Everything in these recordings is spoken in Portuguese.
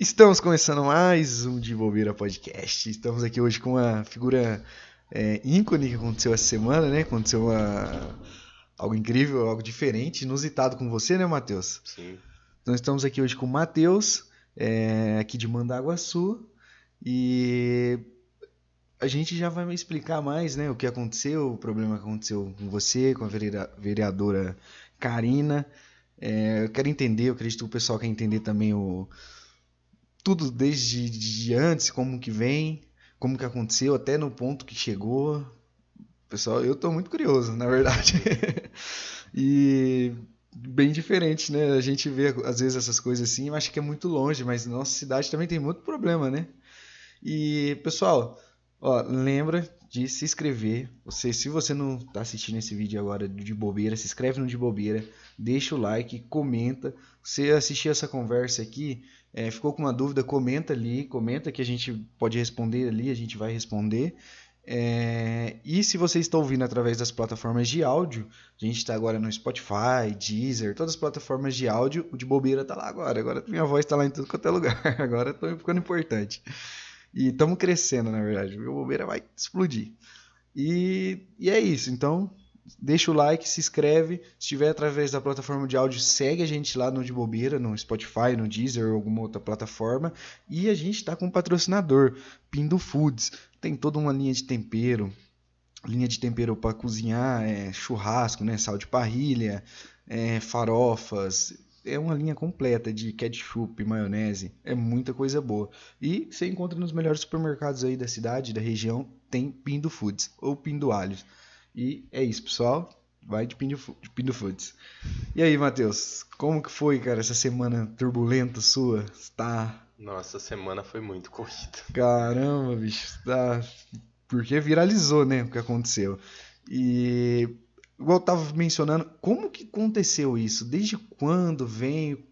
Estamos começando mais um De Bobeira Podcast. Estamos aqui hoje com uma figura é, ícone que aconteceu essa semana, né? Aconteceu uma... algo incrível, algo diferente, inusitado com você, né, Matheus? Sim. Então estamos aqui hoje com o Matheus, é, aqui de Mandaguaçu, e a gente já vai me explicar mais, né, o que aconteceu, o problema que aconteceu com você, com a vereadora, vereadora Karina. É, eu quero entender, eu acredito que o pessoal quer entender também o tudo desde de antes, como que vem, como que aconteceu, até no ponto que chegou. Pessoal, eu tô muito curioso, na verdade. e bem diferente, né? A gente vê às vezes essas coisas assim, eu acho que é muito longe, mas nossa cidade também tem muito problema, né? E pessoal, ó, lembra de se inscrever. Você, se você não está assistindo esse vídeo agora de bobeira, se inscreve no de bobeira, deixa o like, comenta. Você assistir essa conversa aqui, é, ficou com uma dúvida, comenta ali, comenta que a gente pode responder ali, a gente vai responder. É, e se você está ouvindo através das plataformas de áudio, a gente está agora no Spotify, Deezer, todas as plataformas de áudio, o de bobeira está lá agora. Agora minha voz está lá em tudo quanto é lugar. Agora estou ficando importante. E estamos crescendo, na verdade. O bobeira vai explodir. E, e é isso. Então, deixa o like, se inscreve. Se estiver através da plataforma de áudio, segue a gente lá no De Bobeira, no Spotify, no Deezer ou alguma outra plataforma. E a gente está com um patrocinador, Pindo Foods. Tem toda uma linha de tempero, linha de tempero para cozinhar, é, churrasco, né, sal de parrilha, é, farofas. É uma linha completa de ketchup, maionese, é muita coisa boa. E você encontra nos melhores supermercados aí da cidade, da região, tem Pindo Foods ou Pindo Alhos. E é isso, pessoal. Vai de Pindo, de Pindo Foods. E aí, Matheus, como que foi, cara, essa semana turbulenta sua? Está Nossa, a semana foi muito corrida. Caramba, bicho, tá. Porque viralizou, né, o que aconteceu. E igual eu tava mencionando, como que aconteceu isso? Desde quando vem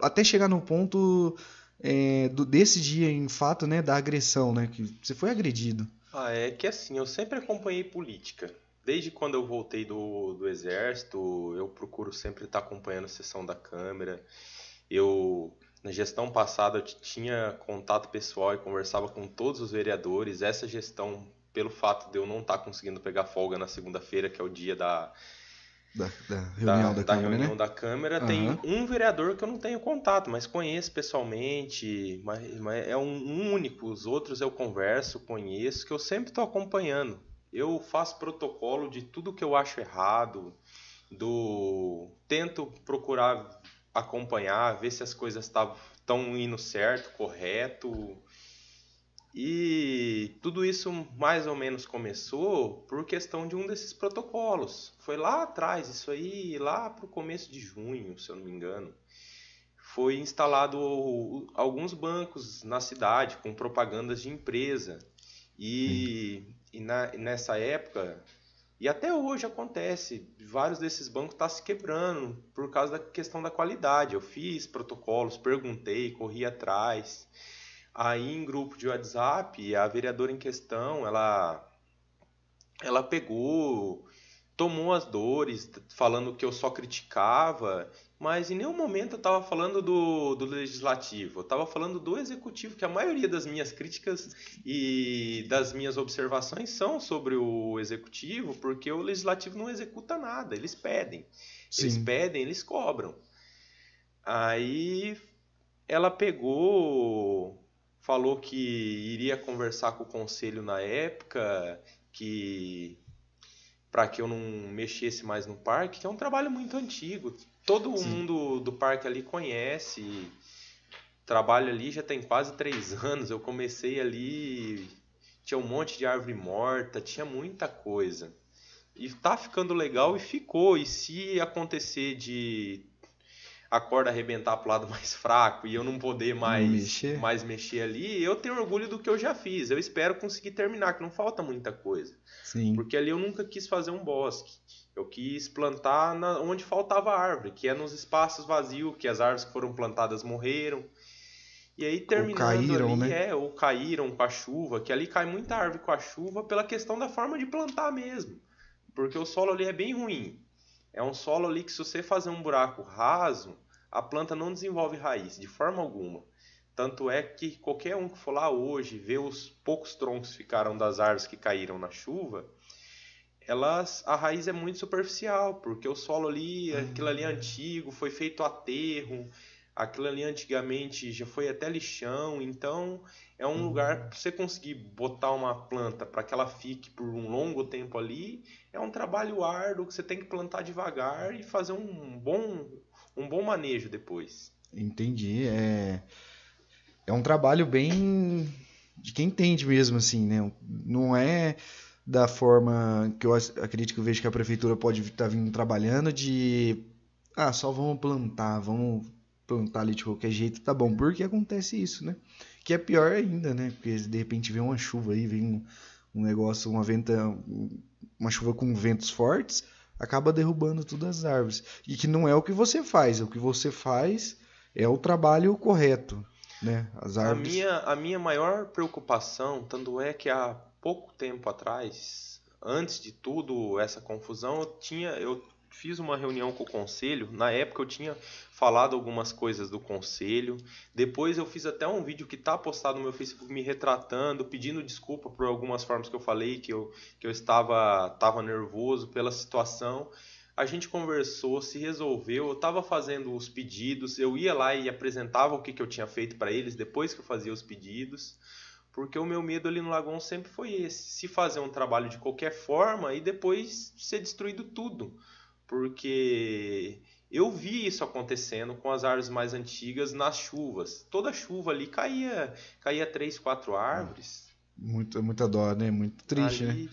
até chegar no ponto é, do, desse dia em fato, né, da agressão, né, que você foi agredido. Ah, é que assim, eu sempre acompanhei política. Desde quando eu voltei do, do exército, eu procuro sempre estar acompanhando a sessão da Câmara. Eu, na gestão passada, eu tinha contato pessoal e conversava com todos os vereadores. Essa gestão, pelo fato de eu não estar conseguindo pegar folga na segunda-feira, que é o dia da, Da, da reunião da, da Câmara, reunião né? da Câmara, Aham. tem um vereador que eu não tenho contato, mas conheço pessoalmente, mas, mas é um, um único. Os outros eu converso, conheço, que eu sempre estou acompanhando. Eu faço protocolo de tudo que eu acho errado, do tento procurar acompanhar, ver se as coisas estão indo certo, correto. E tudo isso mais ou menos começou por questão de um desses protocolos. Foi lá atrás, isso aí lá para o começo de junho, se eu não me engano. Foi instalado alguns bancos na cidade com propagandas de empresa. E, e na- nessa época, e até hoje acontece, vários desses bancos estão se quebrando por causa da questão da qualidade. Eu fiz protocolos, perguntei, corri atrás. Aí em grupo de WhatsApp, a vereadora em questão, ela ela pegou, tomou as dores, falando que eu só criticava, mas em nenhum momento eu estava falando do, do legislativo, eu estava falando do executivo, que a maioria das minhas críticas e das minhas observações são sobre o executivo, porque o legislativo não executa nada, eles pedem. Eles Sim. pedem, eles cobram. Aí ela pegou, falou que iria conversar com o conselho na época, que para que eu não mexesse mais no parque, que é um trabalho muito antigo. Todo Sim. mundo do parque ali conhece. Trabalho ali já tem quase três anos. Eu comecei ali, tinha um monte de árvore morta, tinha muita coisa. E tá ficando legal e ficou. E se acontecer de a corda arrebentar pro lado mais fraco e eu não poder mais mexer? mais mexer ali, eu tenho orgulho do que eu já fiz. Eu espero conseguir terminar, que não falta muita coisa. Sim. Porque ali eu nunca quis fazer um bosque. Eu quis plantar na- onde faltava árvore, que é nos espaços vazios, que as árvores que foram plantadas morreram. E aí terminando caíram, ali, né? é, ou caíram com a chuva, que ali cai muita árvore com a chuva pela questão da forma de plantar mesmo. Porque o solo ali é bem ruim. É um solo ali que se você fazer um buraco raso, a planta não desenvolve raiz de forma alguma. Tanto é que qualquer um que for lá hoje ver os poucos troncos que ficaram das árvores que caíram na chuva, elas a raiz é muito superficial, porque o solo ali, aquilo ali é antigo, foi feito aterro, aquilo ali antigamente já foi até lixão, então é um lugar para você conseguir botar uma planta para que ela fique por um longo tempo ali, é um trabalho árduo que você tem que plantar devagar e fazer um bom um bom manejo depois. Entendi, é é um trabalho bem de quem entende mesmo assim, né? Não é da forma que eu acredito que eu vejo que a prefeitura pode estar tá vindo trabalhando de ah, só vamos plantar, vamos plantar ali de qualquer jeito, tá bom, porque acontece isso, né? Que é pior ainda, né? Porque de repente vem uma chuva aí, vem um, um negócio, uma venta, uma chuva com ventos fortes, acaba derrubando todas as árvores. E que não é o que você faz, o que você faz é o trabalho correto, né? As árvores. A minha, a minha maior preocupação, tanto é que há pouco tempo atrás, antes de tudo essa confusão, eu tinha, eu fiz uma reunião com o conselho. Na época eu tinha falado algumas coisas do conselho. Depois eu fiz até um vídeo que está postado no meu Facebook me retratando, pedindo desculpa por algumas formas que eu falei que eu, que eu estava, estava nervoso pela situação. A gente conversou, se resolveu. Eu estava fazendo os pedidos, eu ia lá e apresentava o que, que eu tinha feito para eles depois que eu fazia os pedidos. Porque o meu medo ali no Lagoon sempre foi esse: se fazer um trabalho de qualquer forma e depois ser destruído tudo porque eu vi isso acontecendo com as árvores mais antigas nas chuvas. Toda chuva ali caía, caía três, quatro árvores. Muita, muita dó, né? Muito triste, ali... né?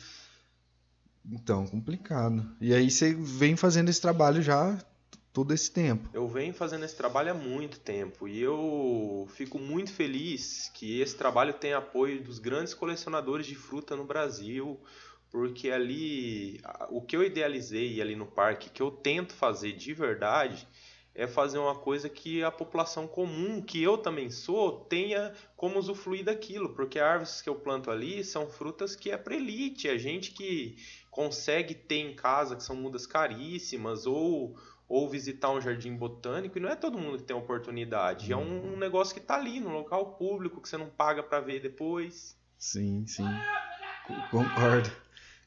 Então, complicado. E aí você vem fazendo esse trabalho já todo esse tempo. Eu venho fazendo esse trabalho há muito tempo e eu fico muito feliz que esse trabalho tem apoio dos grandes colecionadores de fruta no Brasil, porque ali o que eu idealizei ali no parque, que eu tento fazer de verdade, é fazer uma coisa que a população comum, que eu também sou, tenha como usufruir daquilo, porque árvores que eu planto ali são frutas que é para elite, é gente que consegue ter em casa, que são mudas caríssimas, ou, ou visitar um jardim botânico, e não é todo mundo que tem oportunidade, é um, um negócio que está ali, no local público, que você não paga para ver depois. Sim, sim, concordo.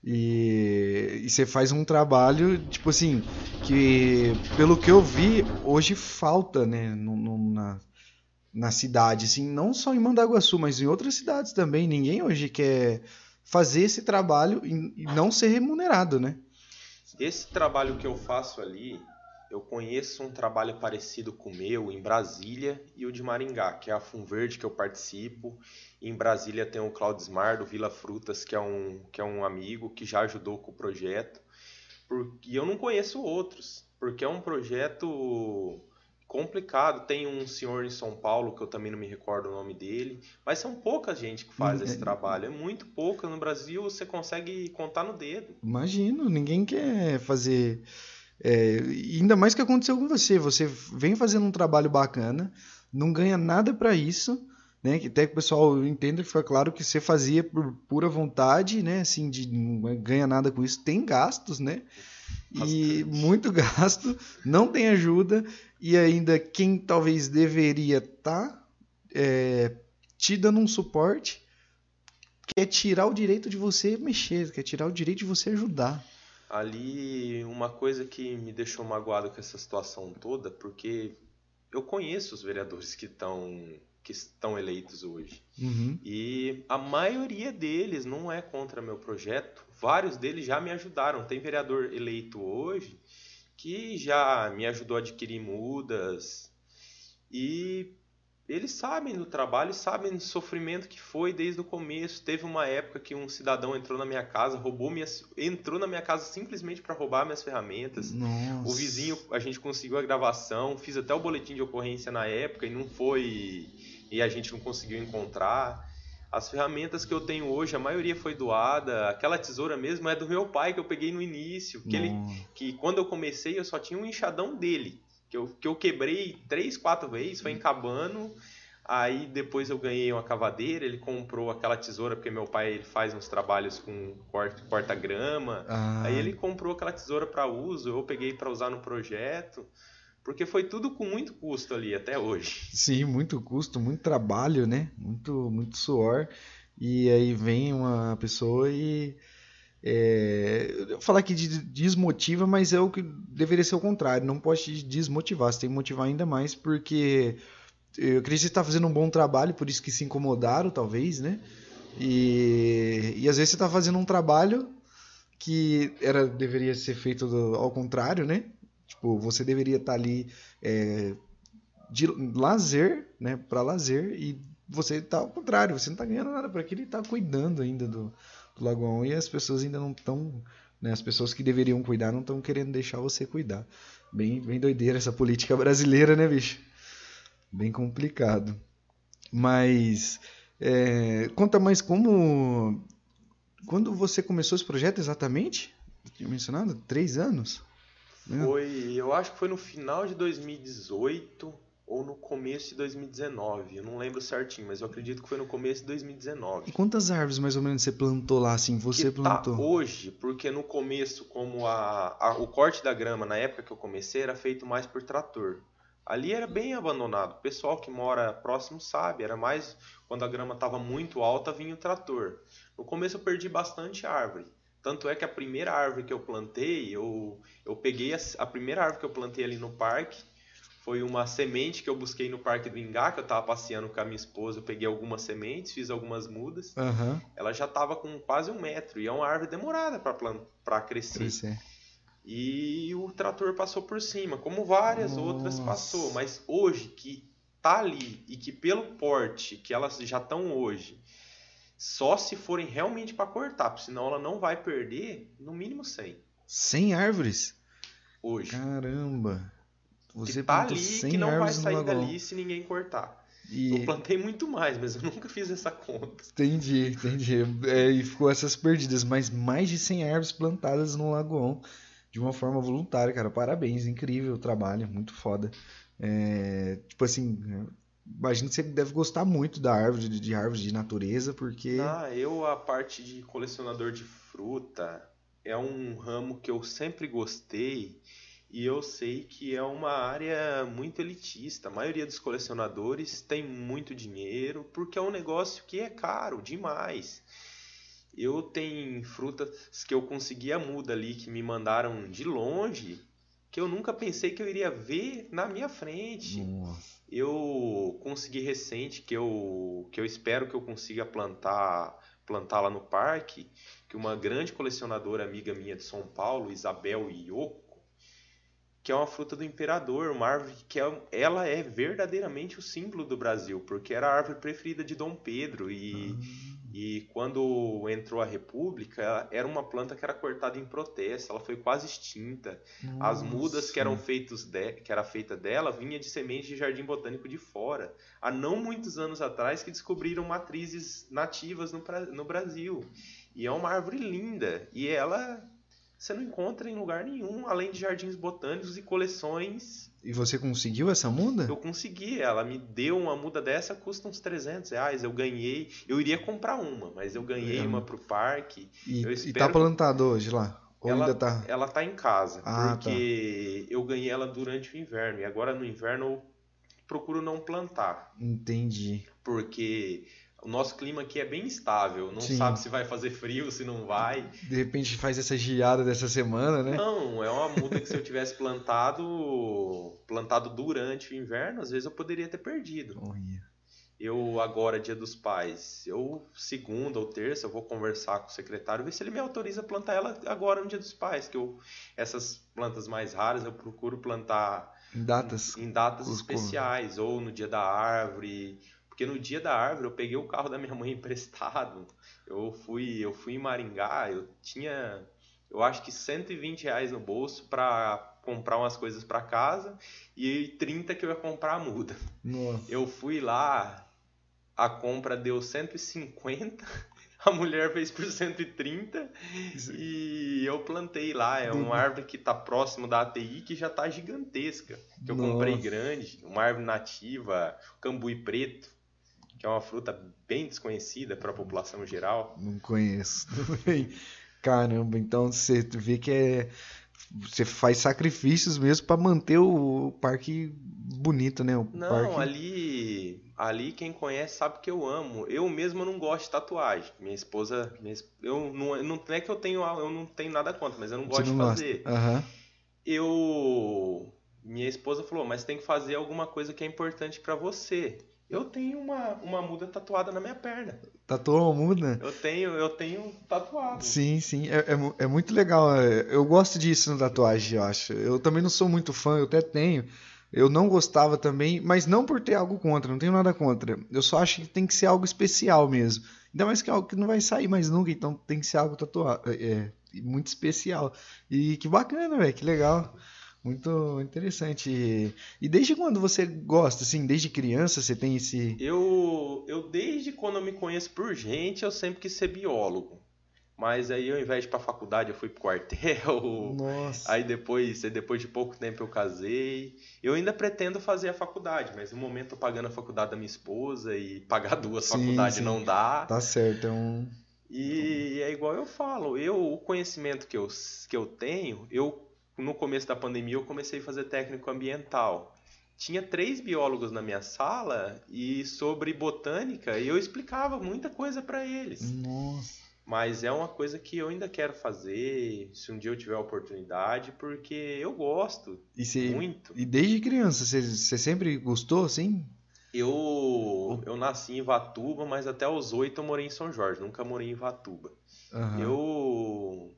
E, e você faz um trabalho, tipo assim, que pelo que eu vi, hoje falta, né, no, no, na, na cidade, assim, não só em Mandaguaçu, mas em outras cidades também. Ninguém hoje quer fazer esse trabalho e, e não ser remunerado, né? Esse trabalho que eu faço ali, eu conheço um trabalho parecido com o meu em Brasília e o de Maringá, que é a Funverde que eu participo. em Brasília tem o Claudismar do Vila Frutas, que é um, que é um amigo que já ajudou com o projeto. E eu não conheço outros, porque é um projeto complicado. Tem um senhor em São Paulo, que eu também não me recordo o nome dele, mas são pouca gente que faz hum, esse é... trabalho. É muito pouca. No Brasil você consegue contar no dedo. Imagino, ninguém quer fazer é, ainda mais que aconteceu com você. Você vem fazendo um trabalho bacana, não ganha nada para isso, né? Até que o pessoal entenda que foi claro que você fazia por pura vontade, né? Assim, de não ganha nada com isso. Tem gastos, né? E muito gasto, não tem ajuda, e ainda quem talvez deveria estar tá, é, te dando um suporte quer tirar o direito de você mexer, quer tirar o direito de você ajudar ali uma coisa que me deixou magoado com essa situação toda, porque eu conheço os vereadores que estão que estão eleitos hoje. Uhum. E a maioria deles não é contra meu projeto. Vários deles já me ajudaram. Tem vereador eleito hoje que já me ajudou a adquirir mudas. E eles sabem do trabalho, sabem do sofrimento que foi desde o começo. Teve uma época que um cidadão entrou na minha casa, roubou minhas, entrou na minha casa simplesmente para roubar minhas ferramentas. Nossa. O vizinho, a gente conseguiu a gravação, fiz até o boletim de ocorrência na época e não foi e a gente não conseguiu encontrar. As ferramentas que eu tenho hoje, a maioria foi doada. Aquela tesoura mesmo é do meu pai que eu peguei no início, que ele que quando eu comecei eu só tinha um enxadão dele que eu, que eu quebrei três, quatro vezes, foi encabando. Aí depois eu ganhei uma cavadeira, ele comprou aquela tesoura, porque meu pai ele faz uns trabalhos com corta-grama. Ah. Aí ele comprou aquela tesoura para uso, eu peguei para usar no projeto. Porque foi tudo com muito custo ali até hoje. Sim, muito custo, muito trabalho, né? Muito, muito suor. E aí vem uma pessoa e. É, falar que desmotiva, mas é o que deveria ser o contrário. Não pode te desmotivar, você tem que motivar ainda mais, porque eu acredito que está fazendo um bom trabalho, por isso que se incomodaram, talvez, né? E, e às vezes você está fazendo um trabalho que era deveria ser feito do, ao contrário, né? Tipo, você deveria estar tá ali é, de lazer, né? Para lazer e você está ao contrário, você não está ganhando nada para aquilo e está cuidando ainda do, do Lagoão e as pessoas ainda não estão, né? As pessoas que deveriam cuidar não estão querendo deixar você cuidar. Bem, bem doideira essa política brasileira, né, bicho? Bem complicado. Mas é, conta mais como quando você começou esse projeto exatamente? Tinha mencionado? Três anos? Né? Foi, eu acho que foi no final de 2018 ou no começo de 2019. Eu não lembro certinho, mas eu acredito que foi no começo de 2019. E quantas árvores mais ou menos você plantou lá, assim? Você que tá plantou? Tá hoje, porque no começo, como a, a, o corte da grama na época que eu comecei era feito mais por trator. Ali era bem abandonado. O pessoal que mora próximo sabe, era mais quando a grama estava muito alta vinha o trator. No começo eu perdi bastante árvore. Tanto é que a primeira árvore que eu plantei, eu, eu peguei a, a primeira árvore que eu plantei ali no parque, foi uma semente que eu busquei no Parque do Ingá, que eu estava passeando com a minha esposa. Eu peguei algumas sementes, fiz algumas mudas. Uhum. Ela já estava com quase um metro. E é uma árvore demorada para crescer. crescer. E o trator passou por cima, como várias Nossa. outras passou. Mas hoje, que tá ali e que pelo porte que elas já estão hoje, só se forem realmente para cortar, porque senão ela não vai perder no mínimo 100. 100 árvores? Hoje. Caramba. Você que tá ali que não vai sair dali se ninguém cortar. E... Eu plantei muito mais, mas eu nunca fiz essa conta. Entendi, entendi. É, e ficou essas perdidas, mas mais de 100 árvores plantadas no Lagoão de uma forma voluntária, cara. Parabéns, incrível o trabalho, muito foda. É, tipo assim, Imagino que você deve gostar muito da árvore, de árvores de natureza, porque. Ah, eu, a parte de colecionador de fruta, é um ramo que eu sempre gostei e eu sei que é uma área muito elitista. A maioria dos colecionadores tem muito dinheiro porque é um negócio que é caro demais. Eu tenho frutas que eu consegui a muda ali que me mandaram de longe que eu nunca pensei que eu iria ver na minha frente. Nossa. Eu consegui recente que eu que eu espero que eu consiga plantar plantar lá no parque, que uma grande colecionadora amiga minha de São Paulo, Isabel Ioko, que é uma fruta do imperador, uma árvore que é, ela é verdadeiramente o símbolo do Brasil, porque era a árvore preferida de Dom Pedro e ah e quando entrou a República, era uma planta que era cortada em protesto, ela foi quase extinta. Nossa. As mudas que eram feitos de, que era feita dela vinha de sementes de jardim botânico de fora. Há não muitos anos atrás que descobriram matrizes nativas no, no Brasil. E é uma árvore linda e ela você não encontra em lugar nenhum, além de jardins botânicos e coleções. E você conseguiu essa muda? Eu consegui, ela me deu uma muda dessa, custa uns 300 reais. Eu ganhei, eu iria comprar uma, mas eu ganhei é. uma pro parque. E, e tá plantado hoje lá? Ou ela, ainda tá? Ela tá em casa, ah, porque tá. eu ganhei ela durante o inverno. E agora no inverno eu procuro não plantar. Entendi. Porque o nosso clima aqui é bem estável, não Sim. sabe se vai fazer frio, se não vai. De repente faz essa geada dessa semana, né? Não, é uma muda que se eu tivesse plantado plantado durante o inverno, às vezes eu poderia ter perdido. Oh, yeah. Eu agora, dia dos pais, eu segunda ou terça eu vou conversar com o secretário, ver se ele me autoriza a plantar ela agora no dia dos pais, que eu essas plantas mais raras eu procuro plantar em datas, em, em datas especiais, ou no dia da árvore, porque no dia da árvore eu peguei o carro da minha mãe emprestado. Eu fui, eu fui em Maringá, eu tinha, eu acho que 120 reais no bolso para comprar umas coisas para casa e 30 que eu ia comprar a muda. Nossa. Eu fui lá, a compra deu 150, a mulher fez por 130 e eu plantei lá. É uma árvore que está próximo da ATI que já está gigantesca. Que eu Nossa. comprei grande, uma árvore nativa, cambuí preto que é uma fruta bem desconhecida para a população geral. Não conheço. Caramba, então você vê que é você faz sacrifícios mesmo para manter o parque bonito, né? O Não, parque... ali, ali quem conhece sabe que eu amo. Eu mesmo não gosto de tatuagem. Minha esposa, minha eu não, não é que eu tenho, eu não tenho nada contra, mas eu não gosto não de fazer. Aham. Eu, minha esposa falou, mas tem que fazer alguma coisa que é importante pra você. Eu tenho uma, uma muda tatuada na minha perna. Tatuou muda? Eu tenho, eu tenho tatuado. Sim, sim, é, é, é muito legal. é, Eu gosto disso na tatuagem, eu acho. Eu também não sou muito fã, eu até tenho. Eu não gostava também, mas não por ter algo contra, não tenho nada contra. Eu só acho que tem que ser algo especial mesmo. Ainda mais que é algo que não vai sair mais nunca, então tem que ser algo tatuado, é, é, muito especial. E que bacana, velho, que legal. Muito interessante. E, desde quando você gosta, assim, desde criança você tem esse. Eu, eu desde quando eu me conheço por gente, eu sempre quis ser biólogo. Mas aí ao invés de ir pra faculdade, eu fui pro quartel. Nossa. Aí depois, depois de pouco tempo eu casei. Eu ainda pretendo fazer a faculdade, mas no momento eu tô pagando a faculdade da minha esposa e pagar duas Sim, faculdades sim. não dá. Tá certo, é um. E é igual eu falo, eu o conhecimento que eu, que eu tenho, eu no começo da pandemia eu comecei a fazer técnico ambiental. Tinha três biólogos na minha sala e sobre botânica e eu explicava muita coisa para eles. Nossa. Mas é uma coisa que eu ainda quero fazer, se um dia eu tiver a oportunidade, porque eu gosto E, você, muito. e desde criança, você, sempre gostou, assim? Eu, eu nasci em Ivatuba, mas até os oito eu morei em São Jorge, nunca morei em Ivatuba. Aham. Eu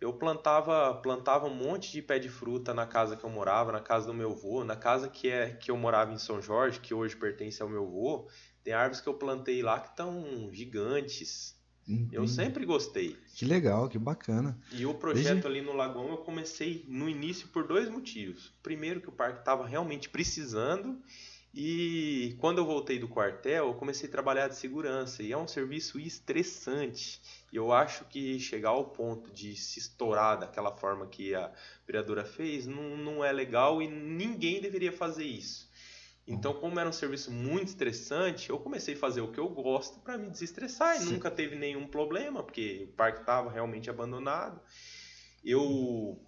eu plantava plantava um monte de pé de fruta na casa que eu morava, na casa do meu avô, na casa que é que eu morava em São Jorge, que hoje pertence ao meu avô. Tem árvores que eu plantei lá que estão gigantes. Eu sempre gostei. Que legal, que bacana. E o projeto Desde- ali no Lagoão eu comecei no início por dois motivos. Primeiro que o parque estava realmente precisando e quando eu voltei do quartel eu comecei a trabalhar de segurança e é um serviço estressante. E eu acho que chegar ao ponto de se estourar daquela forma que a vereadora fez não, não é legal e ninguém deveria fazer isso. Então, como era um serviço muito estressante, eu comecei a fazer o que eu gosto para me desestressar e Sim. nunca teve nenhum problema, porque o parque estava realmente abandonado. Eu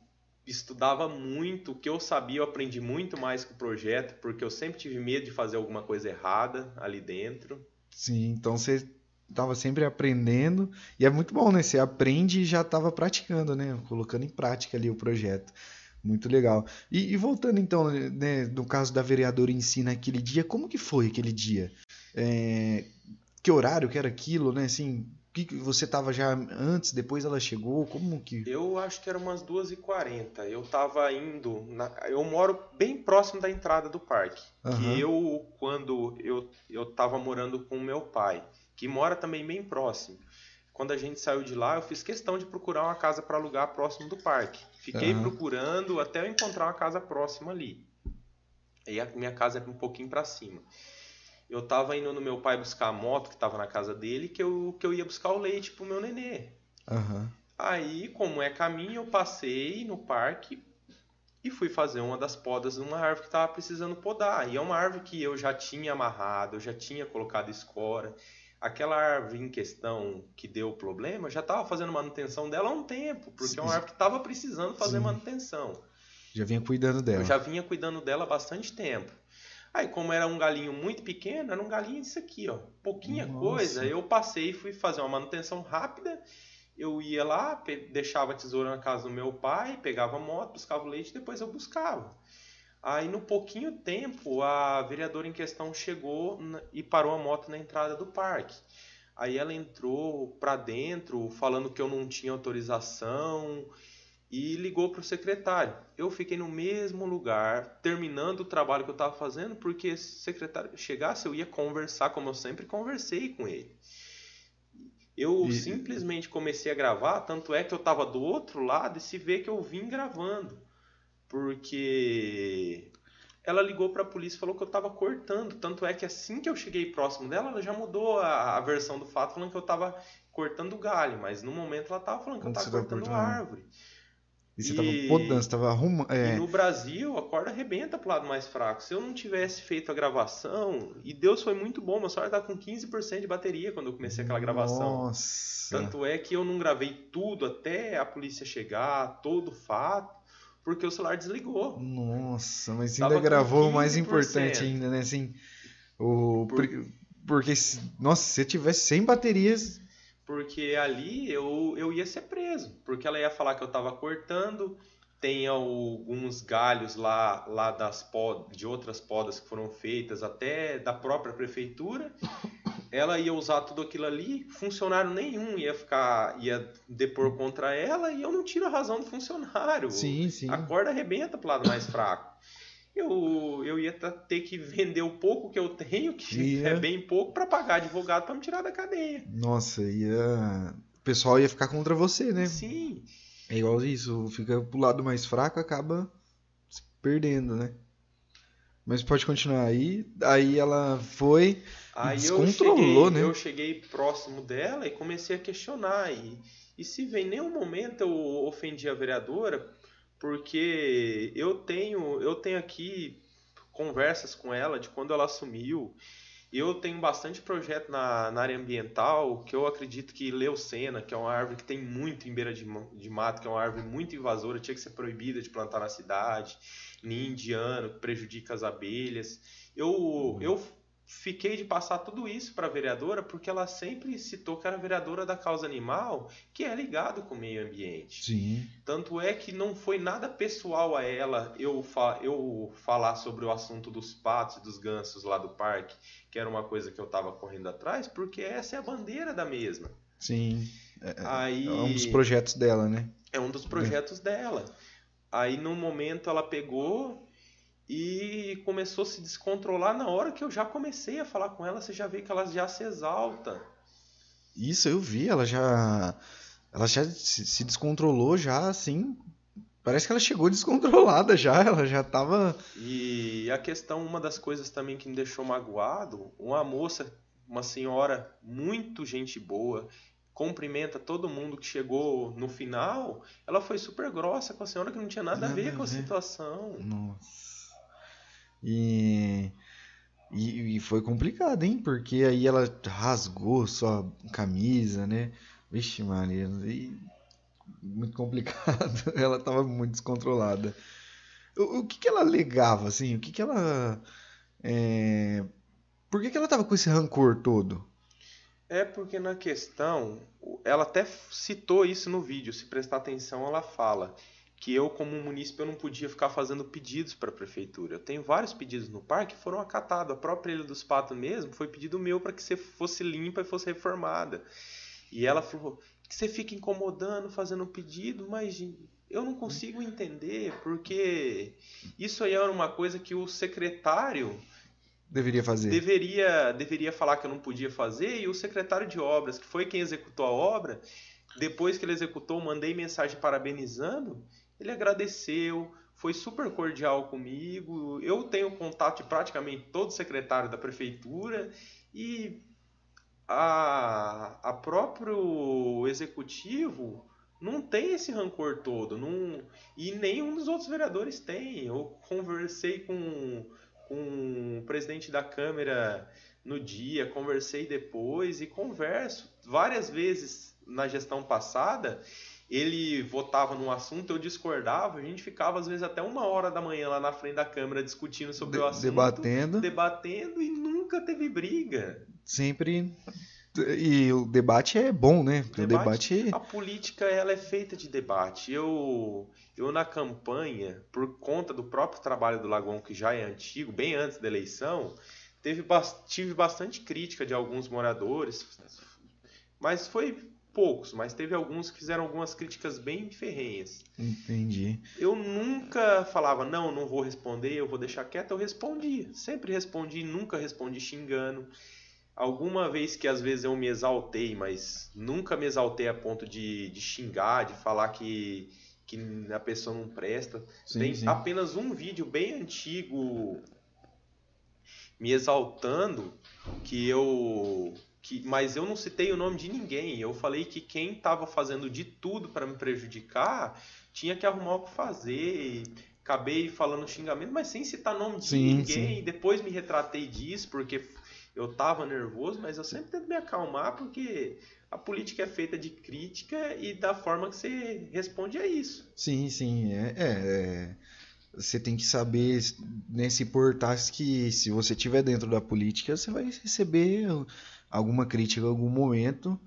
estudava muito, o que eu sabia eu aprendi muito mais com o projeto, porque eu sempre tive medo de fazer alguma coisa errada ali dentro. Sim, então você estava sempre aprendendo. E é muito bom, né? Você aprende e já estava praticando, né? Colocando em prática ali o projeto. Muito legal. E, e voltando então, né, no caso da vereadora em si naquele dia, como que foi aquele dia? É, que horário que era aquilo, né? Assim, que que você estava já antes, depois ela chegou, como que... Eu acho que era umas 2h40. Eu tava indo. na- Eu moro bem próximo da entrada do parque. Aham. Que eu, quando eu, eu tava morando com meu pai, que mora também bem próximo. Quando a gente saiu de lá, eu fiz questão de procurar uma casa para alugar próximo do parque. Fiquei Aham. procurando até eu encontrar uma casa próxima ali. E a minha casa é um pouquinho para cima. Eu tava indo no meu pai buscar a moto que tava na casa dele, que eu, que eu ia buscar o leite pro meu nenê. Aham. Aí, como é caminho, eu passei no parque e fui fazer uma das podas de uma árvore que estava precisando podar. E é uma árvore que eu já tinha amarrado, eu já tinha colocado escora. Aquela árvore em questão que deu problema, eu já estava fazendo manutenção dela há um tempo, porque é uma Sim. árvore que estava precisando fazer Sim. manutenção. Já vinha cuidando dela. Eu já vinha cuidando dela há bastante tempo. Aí, como era um galinho muito pequeno, era um galinho disso aqui, ó. Pouquinha Nossa. coisa. Eu passei e fui fazer uma manutenção rápida. Eu ia lá, deixava a tesoura na casa do meu pai, pegava a moto, buscava o leite, depois eu buscava. Aí, no pouquinho tempo, a vereadora em questão chegou e parou a moto na entrada do parque. Aí ela entrou pra dentro, falando que eu não tinha autorização e ligou para o secretário. Eu fiquei no mesmo lugar, terminando o trabalho que eu estava fazendo, porque se o secretário chegasse, eu ia conversar, como eu sempre conversei com ele. Eu E- simplesmente comecei a gravar, tanto é que eu estava do outro lado e se vê que eu vim gravando. Porque ela ligou para a polícia e falou que eu estava cortando. Tanto é que assim que eu cheguei próximo dela, ela já mudou a, a versão do fato, falando que eu estava cortando o galho. Mas no momento ela estava falando que eu estava cortando cortando árvore. E você E- tava podando, você tava arrumando. E É, no Brasil, a corda arrebenta pro lado mais fraco. Se eu não tivesse feito a gravação, e Deus foi muito bom, meu celular tá com 15% de bateria quando eu comecei aquela gravação. Nossa. Tanto é que eu não gravei tudo até a polícia chegar, todo o fato. Porque o celular desligou. Nossa, mas ainda gravou o mais importante ainda, né? Assim, o... Por... Porque, nossa, se eu tivesse sem baterias... Porque ali eu, eu ia ser preso, porque ela ia falar que eu estava cortando, tem alguns galhos lá, lá das pod, de outras podas que foram feitas, até da própria prefeitura. Ela ia usar tudo aquilo ali, funcionário nenhum ia ficar, ia depor contra ela e eu não tiro a razão do funcionário. Sim, sim. A corda arrebenta pro lado mais fraco. Eu, eu ia ter que vender o pouco que eu tenho, que ia... é bem pouco, para pagar advogado para me tirar da cadeia. Nossa, ia. O pessoal ia ficar contra você, né? Sim. É igual isso, fica pro lado mais fraco, acaba se perdendo, né? Mas pode continuar aí. Aí ela foi. Aí descontrolou, eu cheguei, né? Eu cheguei próximo dela e comecei a questionar. E, e se vem nenhum momento eu ofendi a vereadora, porque eu tenho, eu tenho aqui conversas com ela de quando ela assumiu. Eu tenho bastante projeto na, na área ambiental, que eu acredito que leucena, que é uma árvore que tem muito em beira de, de mato, que é uma árvore muito invasora, tinha que ser proibida de plantar na cidade, ninho indiano, que prejudica as abelhas. Eu, uhum. eu fiquei de passar tudo isso para a vereadora porque ela sempre citou que era vereadora da causa animal, que é ligado com o meio ambiente. Sim. Tanto é que não foi nada pessoal a ela eu, fa eu falar sobre o assunto dos patos e dos gansos lá do parque, que era uma coisa que eu estava correndo atrás, porque essa é a bandeira da mesma. Sim. É, é Aí, é um dos projetos dela, né? É um dos projetos é. dela. Aí, no momento, ela pegou e começou a se descontrolar na hora que eu já comecei a falar com ela, você já vê que ela já se exalta. Isso eu vi, ela já ela já se descontrolou já assim, parece que ela chegou descontrolada já, ela já tava E a questão, uma das coisas também que me deixou magoado, uma moça, uma senhora muito gente boa, cumprimenta todo mundo que chegou no final, ela foi super grossa com a senhora que não tinha nada, nada a ver com a situação. Nossa. E, e, e, foi complicado, hein? Porque aí ela rasgou sua camisa, né? Vixe, Maria. E, muito complicado. ela tava muito descontrolada. O, o, que, que ela alegava, assim? O que, que ela. É... Por que, que ela tava com esse rancor todo? É porque na questão, ela até citou isso no vídeo, se prestar atenção, ela fala que eu, como munícipe, eu não podia ficar fazendo pedidos para a prefeitura. Eu tenho vários pedidos no parque que foram acatados. A própria Ilha dos Patos mesmo foi pedido meu para que você fosse limpa e fosse reformada. E ela falou que você fica incomodando, fazendo pedido, mas eu não consigo entender, porque isso aí era uma coisa que o secretário deveria fazer. Deveria, deveria falar que eu não podia fazer, e o secretário de obras, que foi quem executou a obra, depois que ele executou, mandei mensagem parabenizando ele agradeceu, foi super cordial comigo. Eu tenho contato de praticamente todo secretário da prefeitura e a, a próprio executivo não tem esse rancor todo, não, e nenhum dos outros vereadores tem. Eu conversei com, com o presidente da Câmara no dia, conversei depois e converso várias vezes na gestão passada ele votava num assunto, eu discordava, a gente ficava às vezes até uma hora da manhã lá na frente da câmera discutindo sobre De, o assunto, debatendo, debatendo e nunca teve briga. Sempre e o debate é bom, né? O debate, o debate, a política ela é feita de debate. Eu eu na campanha, por conta do próprio trabalho do Lagoão que já é antigo, bem antes da eleição, teve tive bastante crítica de alguns moradores, mas foi poucos, mas teve alguns que fizeram algumas críticas bem ferrenhas. Entendi. Eu nunca falava, não, não vou responder, eu vou deixar quieto, eu respondia. Sempre respondi, nunca respondi xingando. Alguma vez que às vezes eu me exaltei, mas nunca me exaltei a ponto de, de xingar, de falar que, que a pessoa não presta. Sim, Tem sim. apenas um vídeo bem antigo me exaltando que eu que, mas eu não citei o nome de ninguém. Eu falei que quem estava fazendo de tudo para me prejudicar tinha que arrumar o que fazer. Acabei falando xingamento, mas sem citar nome de sim, ninguém. Sim. Depois me retratei disso, porque eu tava nervoso, mas eu sempre tento me acalmar porque a política é feita de crítica e da forma que você responde a isso. Sim, sim. É, é, é. você tem que saber né, se portar que se você estiver dentro da política, você vai receber alguma crítica em algum momento.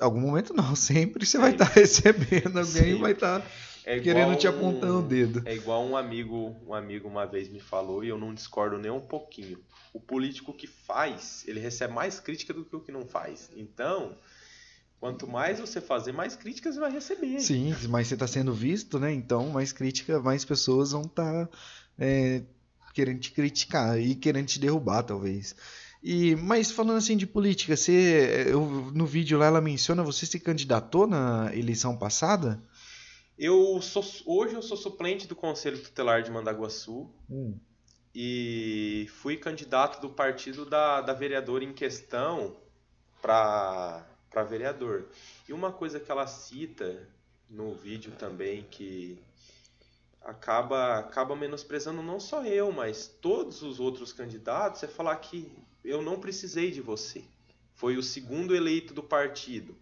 Algum momento não, sempre você vai estar tá recebendo, alguém Sim. vai estar tá é querendo te apontar o um, dedo. É igual um amigo, um amigo uma vez me falou e eu não discordo nem um pouquinho. O político que faz, ele recebe mais crítica do que o que não faz. Então, quanto mais você fazer, mais críticas você vai receber. Sim, mas você está sendo visto, né? Então, mais crítica, mais pessoas vão estar tá, é, querendo te criticar e querendo te derrubar, talvez. E, mas falando assim de política, você, eu, no vídeo lá ela menciona você se candidatou na eleição passada? Eu sou hoje eu sou suplente do Conselho Tutelar de Mandaguaçu hum. e fui candidato do partido da, da vereadora em questão para para vereador. E uma coisa que ela cita no vídeo também que acaba acaba menosprezando não só eu, mas todos os outros candidatos, é falar que eu não precisei de você. Foi o segundo eleito do partido.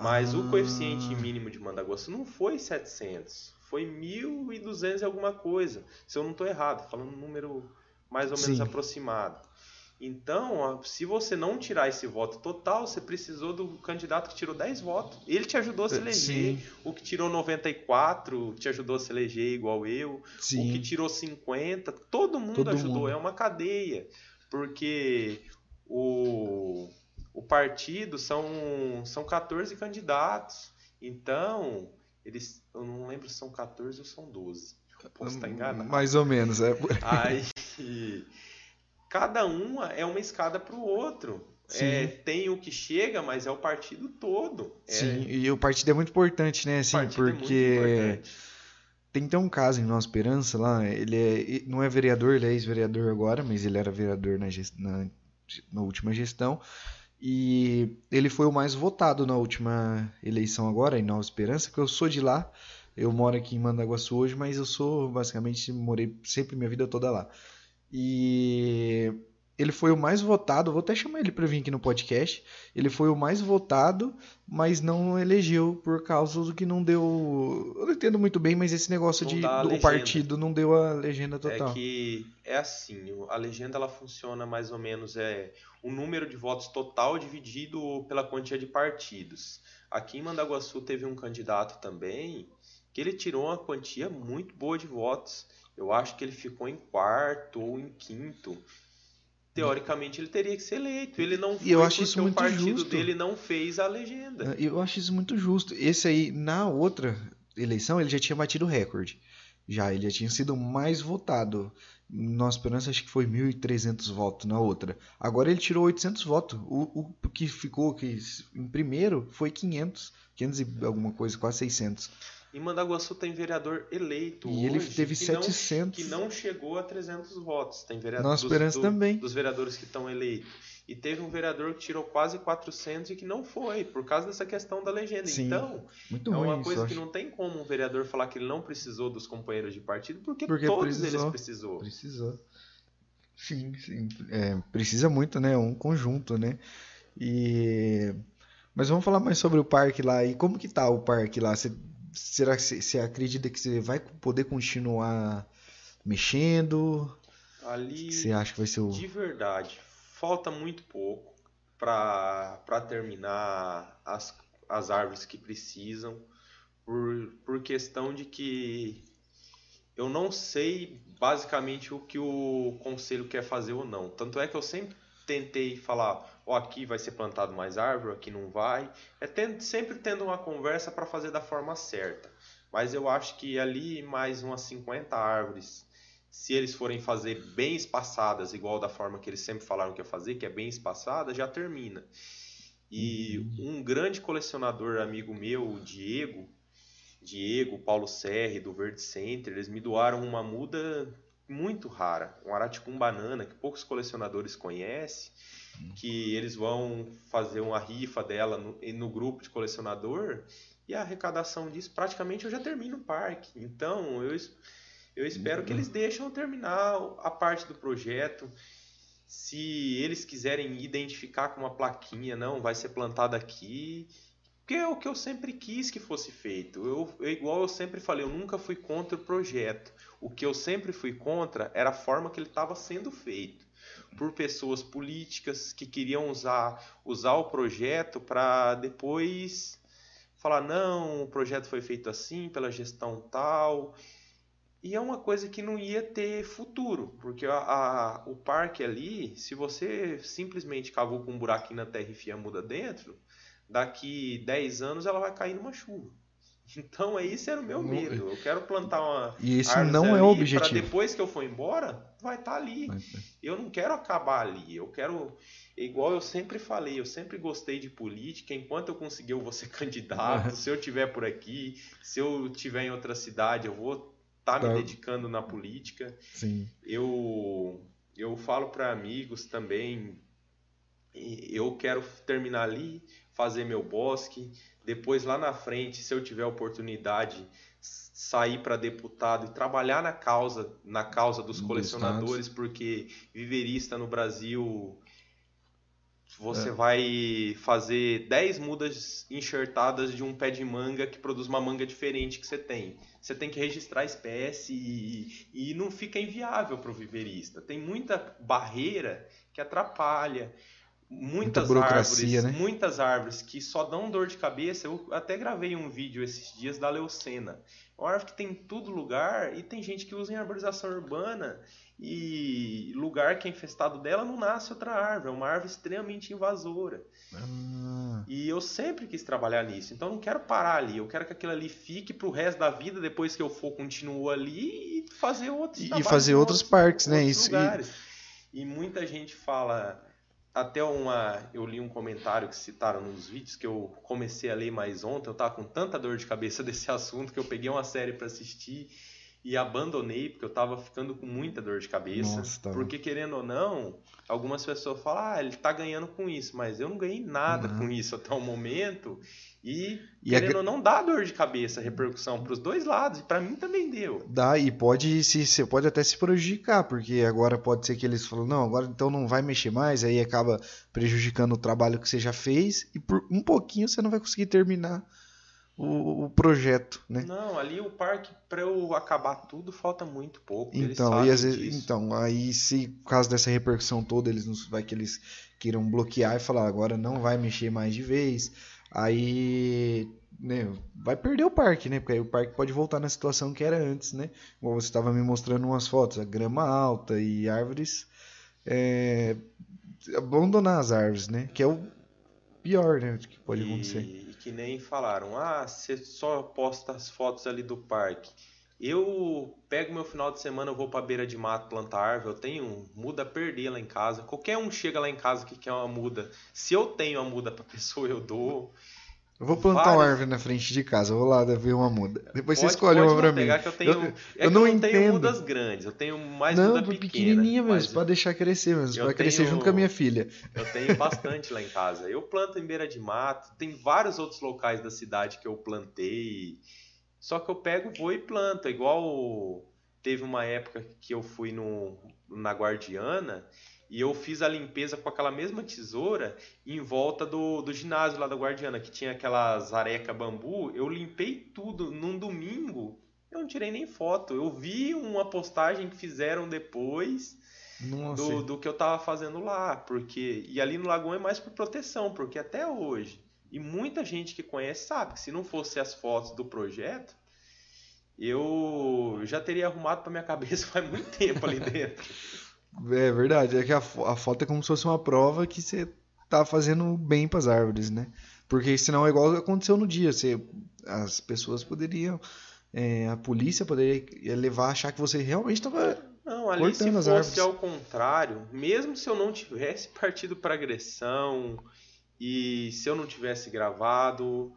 Mas ah. o coeficiente mínimo de Mandaguaçu não foi 700, foi 1.200 e alguma coisa. Se eu não estou errado, falando um número mais ou menos Sim. aproximado. Então, se você não tirar esse voto total, você precisou do candidato que tirou 10 votos. Ele te ajudou a se eleger. Sim. O que tirou 94 te ajudou a se eleger igual eu. Sim. O que tirou 50, todo mundo todo ajudou. Mundo. É uma cadeia porque o, o partido são, são 14 candidatos. Então, eles. Eu não lembro se são 14 ou são 12. Eu posso estar enganado. Mais ou menos, é. Aí, cada uma é uma escada para o outro. É, tem o que chega, mas é o partido todo. É... Sim, e o partido é muito importante, né? Assim, porque. É tem até um caso em Nova Esperança lá, ele é, não é vereador, ele é ex-vereador agora, mas ele era vereador na, gest, na, na última gestão. E ele foi o mais votado na última eleição agora, em Nova Esperança, que eu sou de lá. Eu moro aqui em Mandaguaçu hoje, mas eu sou, basicamente, morei sempre minha vida toda lá. E ele foi o mais votado, vou até chamar ele para vir aqui no podcast. Ele foi o mais votado, mas não elegeu por causa do que não deu. Eu não entendo muito bem, mas esse negócio não de do partido não deu a legenda total. É que é assim, a legenda ela funciona mais ou menos é o número de votos total dividido pela quantia de partidos. Aqui em Mandaguaçu teve um candidato também que ele tirou uma quantia muito boa de votos. Eu acho que ele ficou em quarto ou em quinto teoricamente ele teria que ser eleito. Ele não foi eu acho isso muito o partido justo. dele não fez a legenda. Eu acho isso muito justo. Esse aí, na outra eleição, ele já tinha batido o recorde. Já, ele já tinha sido mais votado. Nossa esperança acho que foi 1.300 votos na outra. Agora ele tirou 800 votos. O, o que ficou que, em primeiro foi 500. 500 e alguma coisa, quase 600. Em Mandaguaçu tem vereador eleito. E ele teve que 700. Não, que não chegou a 300 votos. Tem vereador Nossa Esperança do, também. Dos vereadores que estão eleitos. E teve um vereador que tirou quase 400 e que não foi, por causa dessa questão da legenda. Sim, então, é uma coisa isso, que não tem como um vereador falar que ele não precisou dos companheiros de partido, porque, porque todos precisou, eles precisou. Precisou. Sim, sim. É, precisa muito, né? Um conjunto, né? E... Mas vamos falar mais sobre o parque lá. E como que tá o parque lá? Você será que você acredita que você vai poder continuar mexendo? Ali, você acha que vai ser o... de verdade, falta muito pouco para terminar as, as árvores que precisam, por, por questão de que eu não sei basicamente o que o conselho quer fazer ou não. Tanto é que eu sempre tentei falar, ó, aqui vai ser plantado mais árvore, aqui não vai. É tendo, sempre tendo uma conversa para fazer da forma certa. Mas eu acho que ali mais umas 50 árvores, se eles forem fazer bem espaçadas, igual da forma que eles sempre falaram que ia fazer, que é bem espaçada, já termina. E um grande colecionador amigo meu, o Diego, Diego, Paulo Serri, do Verde Center, eles me doaram uma muda muito rara, um Araticum banana que poucos colecionadores conhecem, que eles vão fazer uma rifa dela no, no grupo de colecionador e a arrecadação disso praticamente eu já termino o parque. Então eu, eu espero que eles deixem terminar a parte do projeto. Se eles quiserem identificar com uma plaquinha, não, vai ser plantado aqui. Porque é o que eu sempre quis que fosse feito. Eu, igual eu sempre falei, eu nunca fui contra o projeto. O que eu sempre fui contra era a forma que ele estava sendo feito por pessoas políticas que queriam usar, usar o projeto para depois falar não, o projeto foi feito assim pela gestão tal. E é uma coisa que não ia ter futuro, porque a, a, o parque ali, se você simplesmente cavou com um buraquinho na terra e fia muda dentro, daqui 10 anos ela vai cair numa chuva. Então, esse era o meu medo. Eu quero plantar uma. E esse não é o objetivo. Para depois que eu for embora, vai estar tá ali. Eu não quero acabar ali. Eu quero. Igual eu sempre falei, eu sempre gostei de política. Enquanto eu conseguir, eu vou ser candidato. se eu tiver por aqui, se eu tiver em outra cidade, eu vou estar tá tá. me dedicando na política. Sim. Eu, eu falo para amigos também. Eu quero terminar ali, fazer meu bosque depois lá na frente, se eu tiver oportunidade, sair para deputado e trabalhar na causa, na causa dos colecionadores, porque viverista no Brasil você é. vai fazer 10 mudas enxertadas de um pé de manga que produz uma manga diferente que você tem. Você tem que registrar a espécie e, e não fica inviável para o viverista. Tem muita barreira que atrapalha muitas árvores, né? muitas árvores que só dão dor de cabeça. Eu até gravei um vídeo esses dias da leucena. É uma árvore que tem em todo lugar e tem gente que usa em arborização urbana e lugar que é infestado dela não nasce outra árvore. É uma árvore extremamente invasora. Ah. E eu sempre quis trabalhar nisso. Então eu não quero parar ali. Eu quero que aquilo ali fique pro resto da vida. Depois que eu for, continuo ali e fazer outros E fazer outros, outros parques, né? Outros Isso, lugares. E... e muita gente fala até uma eu li um comentário que citaram nos vídeos que eu comecei a ler mais ontem. Eu tava com tanta dor de cabeça desse assunto que eu peguei uma série para assistir e abandonei porque eu tava ficando com muita dor de cabeça. Nossa, tá porque querendo ou não algumas pessoas falam ah ele tá ganhando com isso mas eu não ganhei nada uhum. com isso até o momento e, e querendo a... não dá dor de cabeça, repercussão para os dois lados, e para mim também deu. Dá, e pode se, se pode até se prejudicar, porque agora pode ser que eles falam, não, agora então não vai mexer mais, aí acaba prejudicando o trabalho que você já fez, e por um pouquinho você não vai conseguir terminar o, o projeto, né? Não, ali o parque, para eu acabar tudo, falta muito pouco. Então, e às vezes, então, aí se por causa dessa repercussão toda, eles não vai que eles queiram bloquear e falar, agora não vai mexer mais de vez Aí, né, vai perder o parque, né? Porque aí o parque pode voltar na situação que era antes, né? Como você estava me mostrando umas fotos, a grama alta e árvores. É, abandonar as árvores, né? Que é o pior, né? Que pode acontecer. E que nem falaram, ah, você só posta as fotos ali do parque. Eu pego meu final de semana, eu vou pra beira de mato plantar árvore, eu tenho muda a perder lá em casa. Qualquer um chega lá em casa que quer uma muda. Se eu tenho a muda pra pessoa, eu dou. Eu vou plantar Vários... uma árvore na frente de casa, eu vou lá ver uma muda. Depois pode, você escolhe uma pra mim. Que eu tenho, eu, é eu não, não tenho mudas grandes, eu tenho mais não, muda pequena. pequenininha mesmo, mas... pra deixar crescer mesmo, pra crescer junto com a minha filha. Eu tenho bastante lá em casa. Eu planto em beira de mato, tem vários outros locais da cidade que eu plantei. Só que eu pego, vou e planto. Igual teve uma época que eu fui no, na Guardiana e eu fiz a limpeza com aquela mesma tesoura em volta do, do ginásio lá da Guardiana, que tinha aquelas areca bambu. Eu limpei tudo num domingo. Eu não tirei nem foto. Eu vi uma postagem que fizeram depois do, do que eu tava fazendo lá. porque E ali no Lagoão é mais por proteção, porque até hoje e muita gente que conhece sabe que se não fosse as fotos do projeto, eu já teria arrumado para minha cabeça faz muito tempo ali dentro. É verdade, é que a, a foto é como se fosse uma prova que você tá fazendo bem para as árvores, né? Porque senão é igual aconteceu no dia, você, as pessoas poderiam, é, a polícia poderia levar a achar que você realmente estava não, ali se fosse árvores. ao contrário, mesmo se eu não tivesse partido para agressão, e se eu não tivesse gravado,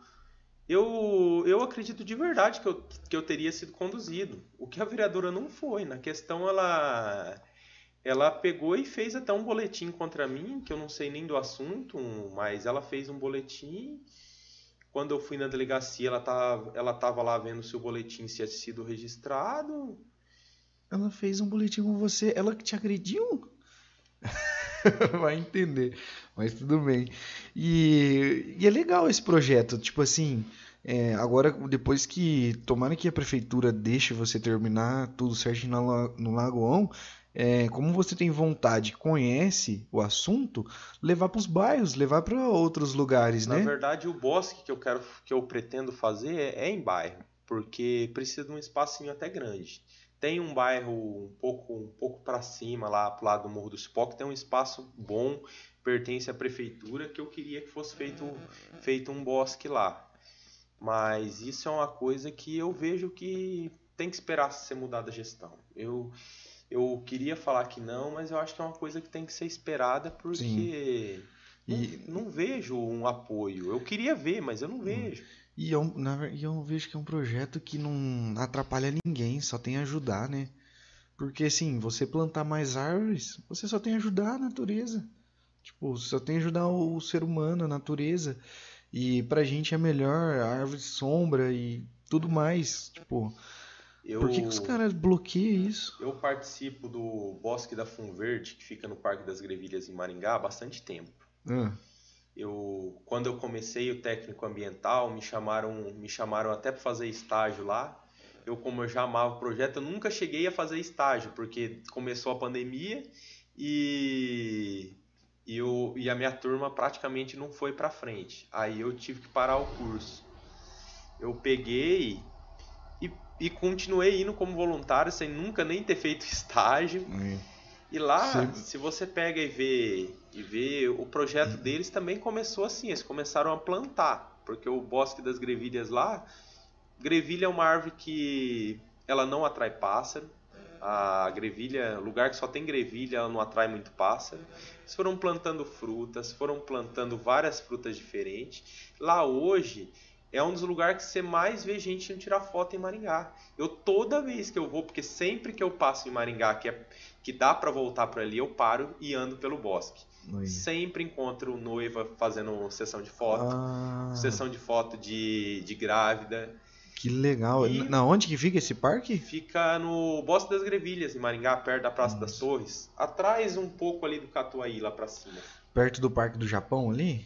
eu, eu acredito de verdade que eu, que eu teria sido conduzido. O que a vereadora não foi. Na questão, ela, ela pegou e fez até um boletim contra mim, que eu não sei nem do assunto, mas ela fez um boletim. Quando eu fui na delegacia, ela estava ela tava lá vendo se o boletim tinha sido registrado. Ela fez um boletim com você? Ela que te agrediu? vai entender. Mas tudo bem. E, e é legal esse projeto. Tipo assim, é, agora depois que. Tomara que a prefeitura deixe você terminar tudo certinho no, no Lagoão. É, como você tem vontade, conhece o assunto, levar para os bairros, levar para outros lugares, Na né? Na verdade, o bosque que eu quero, que eu pretendo fazer é, é em bairro, porque precisa de um espacinho até grande. Tem um bairro um pouco, um pouco para cima, lá pro lado do Morro do Cipó, que tem um espaço bom, pertence à prefeitura, que eu queria que fosse feito, feito um bosque lá. Mas isso é uma coisa que eu vejo que tem que esperar ser mudada a gestão. Eu, eu queria falar que não, mas eu acho que é uma coisa que tem que ser esperada porque e... não, não, vejo um apoio. Eu queria ver, mas eu não vejo. E eu, na, eu vejo que é um projeto que não atrapalha ninguém, só tem a ajudar, né? Porque assim, você plantar mais árvores, você só tem a ajudar a natureza. Tipo, só tem a ajudar o, o ser humano, a natureza. E pra gente é melhor a árvore sombra e tudo mais. Tipo, eu, por que, que os caras bloqueiam isso? Eu participo do Bosque da Fum Verde, que fica no Parque das Grevilhas em Maringá, há bastante tempo. Ah. Eu, quando eu comecei o técnico ambiental, me chamaram, me chamaram até para fazer estágio lá. Eu, como eu já amava o projeto, eu nunca cheguei a fazer estágio, porque começou a pandemia e, e, eu, e a minha turma praticamente não foi para frente. Aí eu tive que parar o curso. Eu peguei e, e continuei indo como voluntário, sem nunca nem ter feito estágio. Hum. E lá, Sim. se você pega e vê, e vê, o projeto deles também começou assim, eles começaram a plantar, porque o Bosque das Grevilhas lá, grevilha é uma árvore que ela não atrai pássaro, a grevilha, lugar que só tem grevilha, ela não atrai muito pássaro. Eles foram plantando frutas, foram plantando várias frutas diferentes. Lá hoje é um dos lugares que você mais vê gente indo tirar foto em Maringá. Eu toda vez que eu vou, porque sempre que eu passo em Maringá, que, é, que dá para voltar para ali, eu paro e ando pelo bosque. Oi. Sempre encontro noiva fazendo sessão de foto, Ah, sessão de foto de, de grávida. que legal. E- Na onde que fica esse parque? Fica no Bosque das Grevilhas, em Maringá, perto da Praça das Nossa. Torres. Atrás um pouco ali do Catuaí, lá pra cima. Perto do Parque do Japão ali?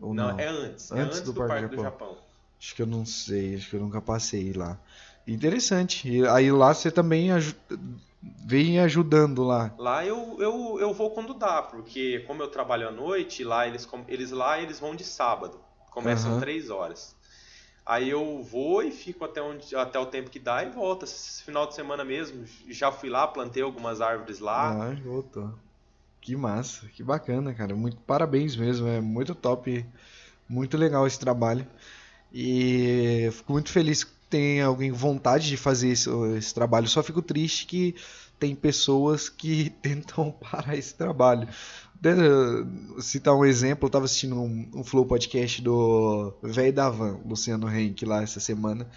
Ou não? Não, é antes. Antes É antes do do, Parque Parque do do Japão. Acho que eu não sei, acho que eu nunca passei lá. Interessante. E aí lá você também aju- vem ajudando lá. Lá eu, eu, eu vou quando dá, porque como eu trabalho à noite, lá eles, eles lá eles vão de sábado. Começam Aham. três horas. Aí eu vou e fico até, onde, até o tempo que dá e volto. Esse final de semana mesmo, já fui lá, plantei algumas árvores lá. Ah, voltou. Que massa, que bacana, cara. Muito parabéns mesmo, é muito top, muito legal esse trabalho. E fico muito feliz que tem alguém vontade de fazer esse, esse trabalho. Só fico triste que tem pessoas que tentam parar esse trabalho. De- citar um exemplo, eu estava assistindo um, um Flow podcast do Velho da Van, Luciano Henrique, lá essa semana.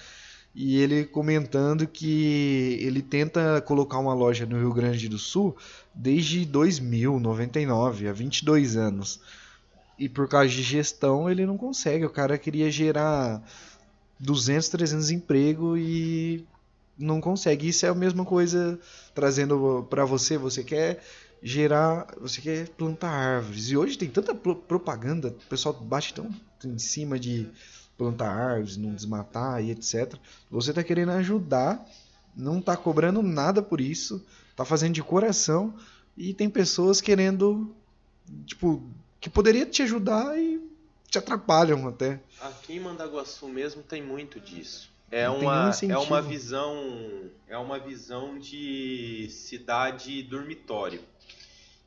E ele comentando que ele tenta colocar uma loja no Rio Grande do Sul desde 2000, 99, há 22 anos. E por causa de gestão ele não consegue. O cara queria gerar 200, 300 empregos e não consegue. Isso é a mesma coisa trazendo para você. Você quer gerar, você quer plantar árvores. E hoje tem tanta pro- propaganda, o pessoal bate tão em cima de plantar árvores, não desmatar e etc. Você está querendo ajudar, não está cobrando nada por isso, está fazendo de coração e tem pessoas querendo, tipo, que poderia te ajudar e te atrapalham até. Aqui em Mandaguaçu mesmo tem muito disso. É Não uma, é uma visão é uma visão de cidade dormitório.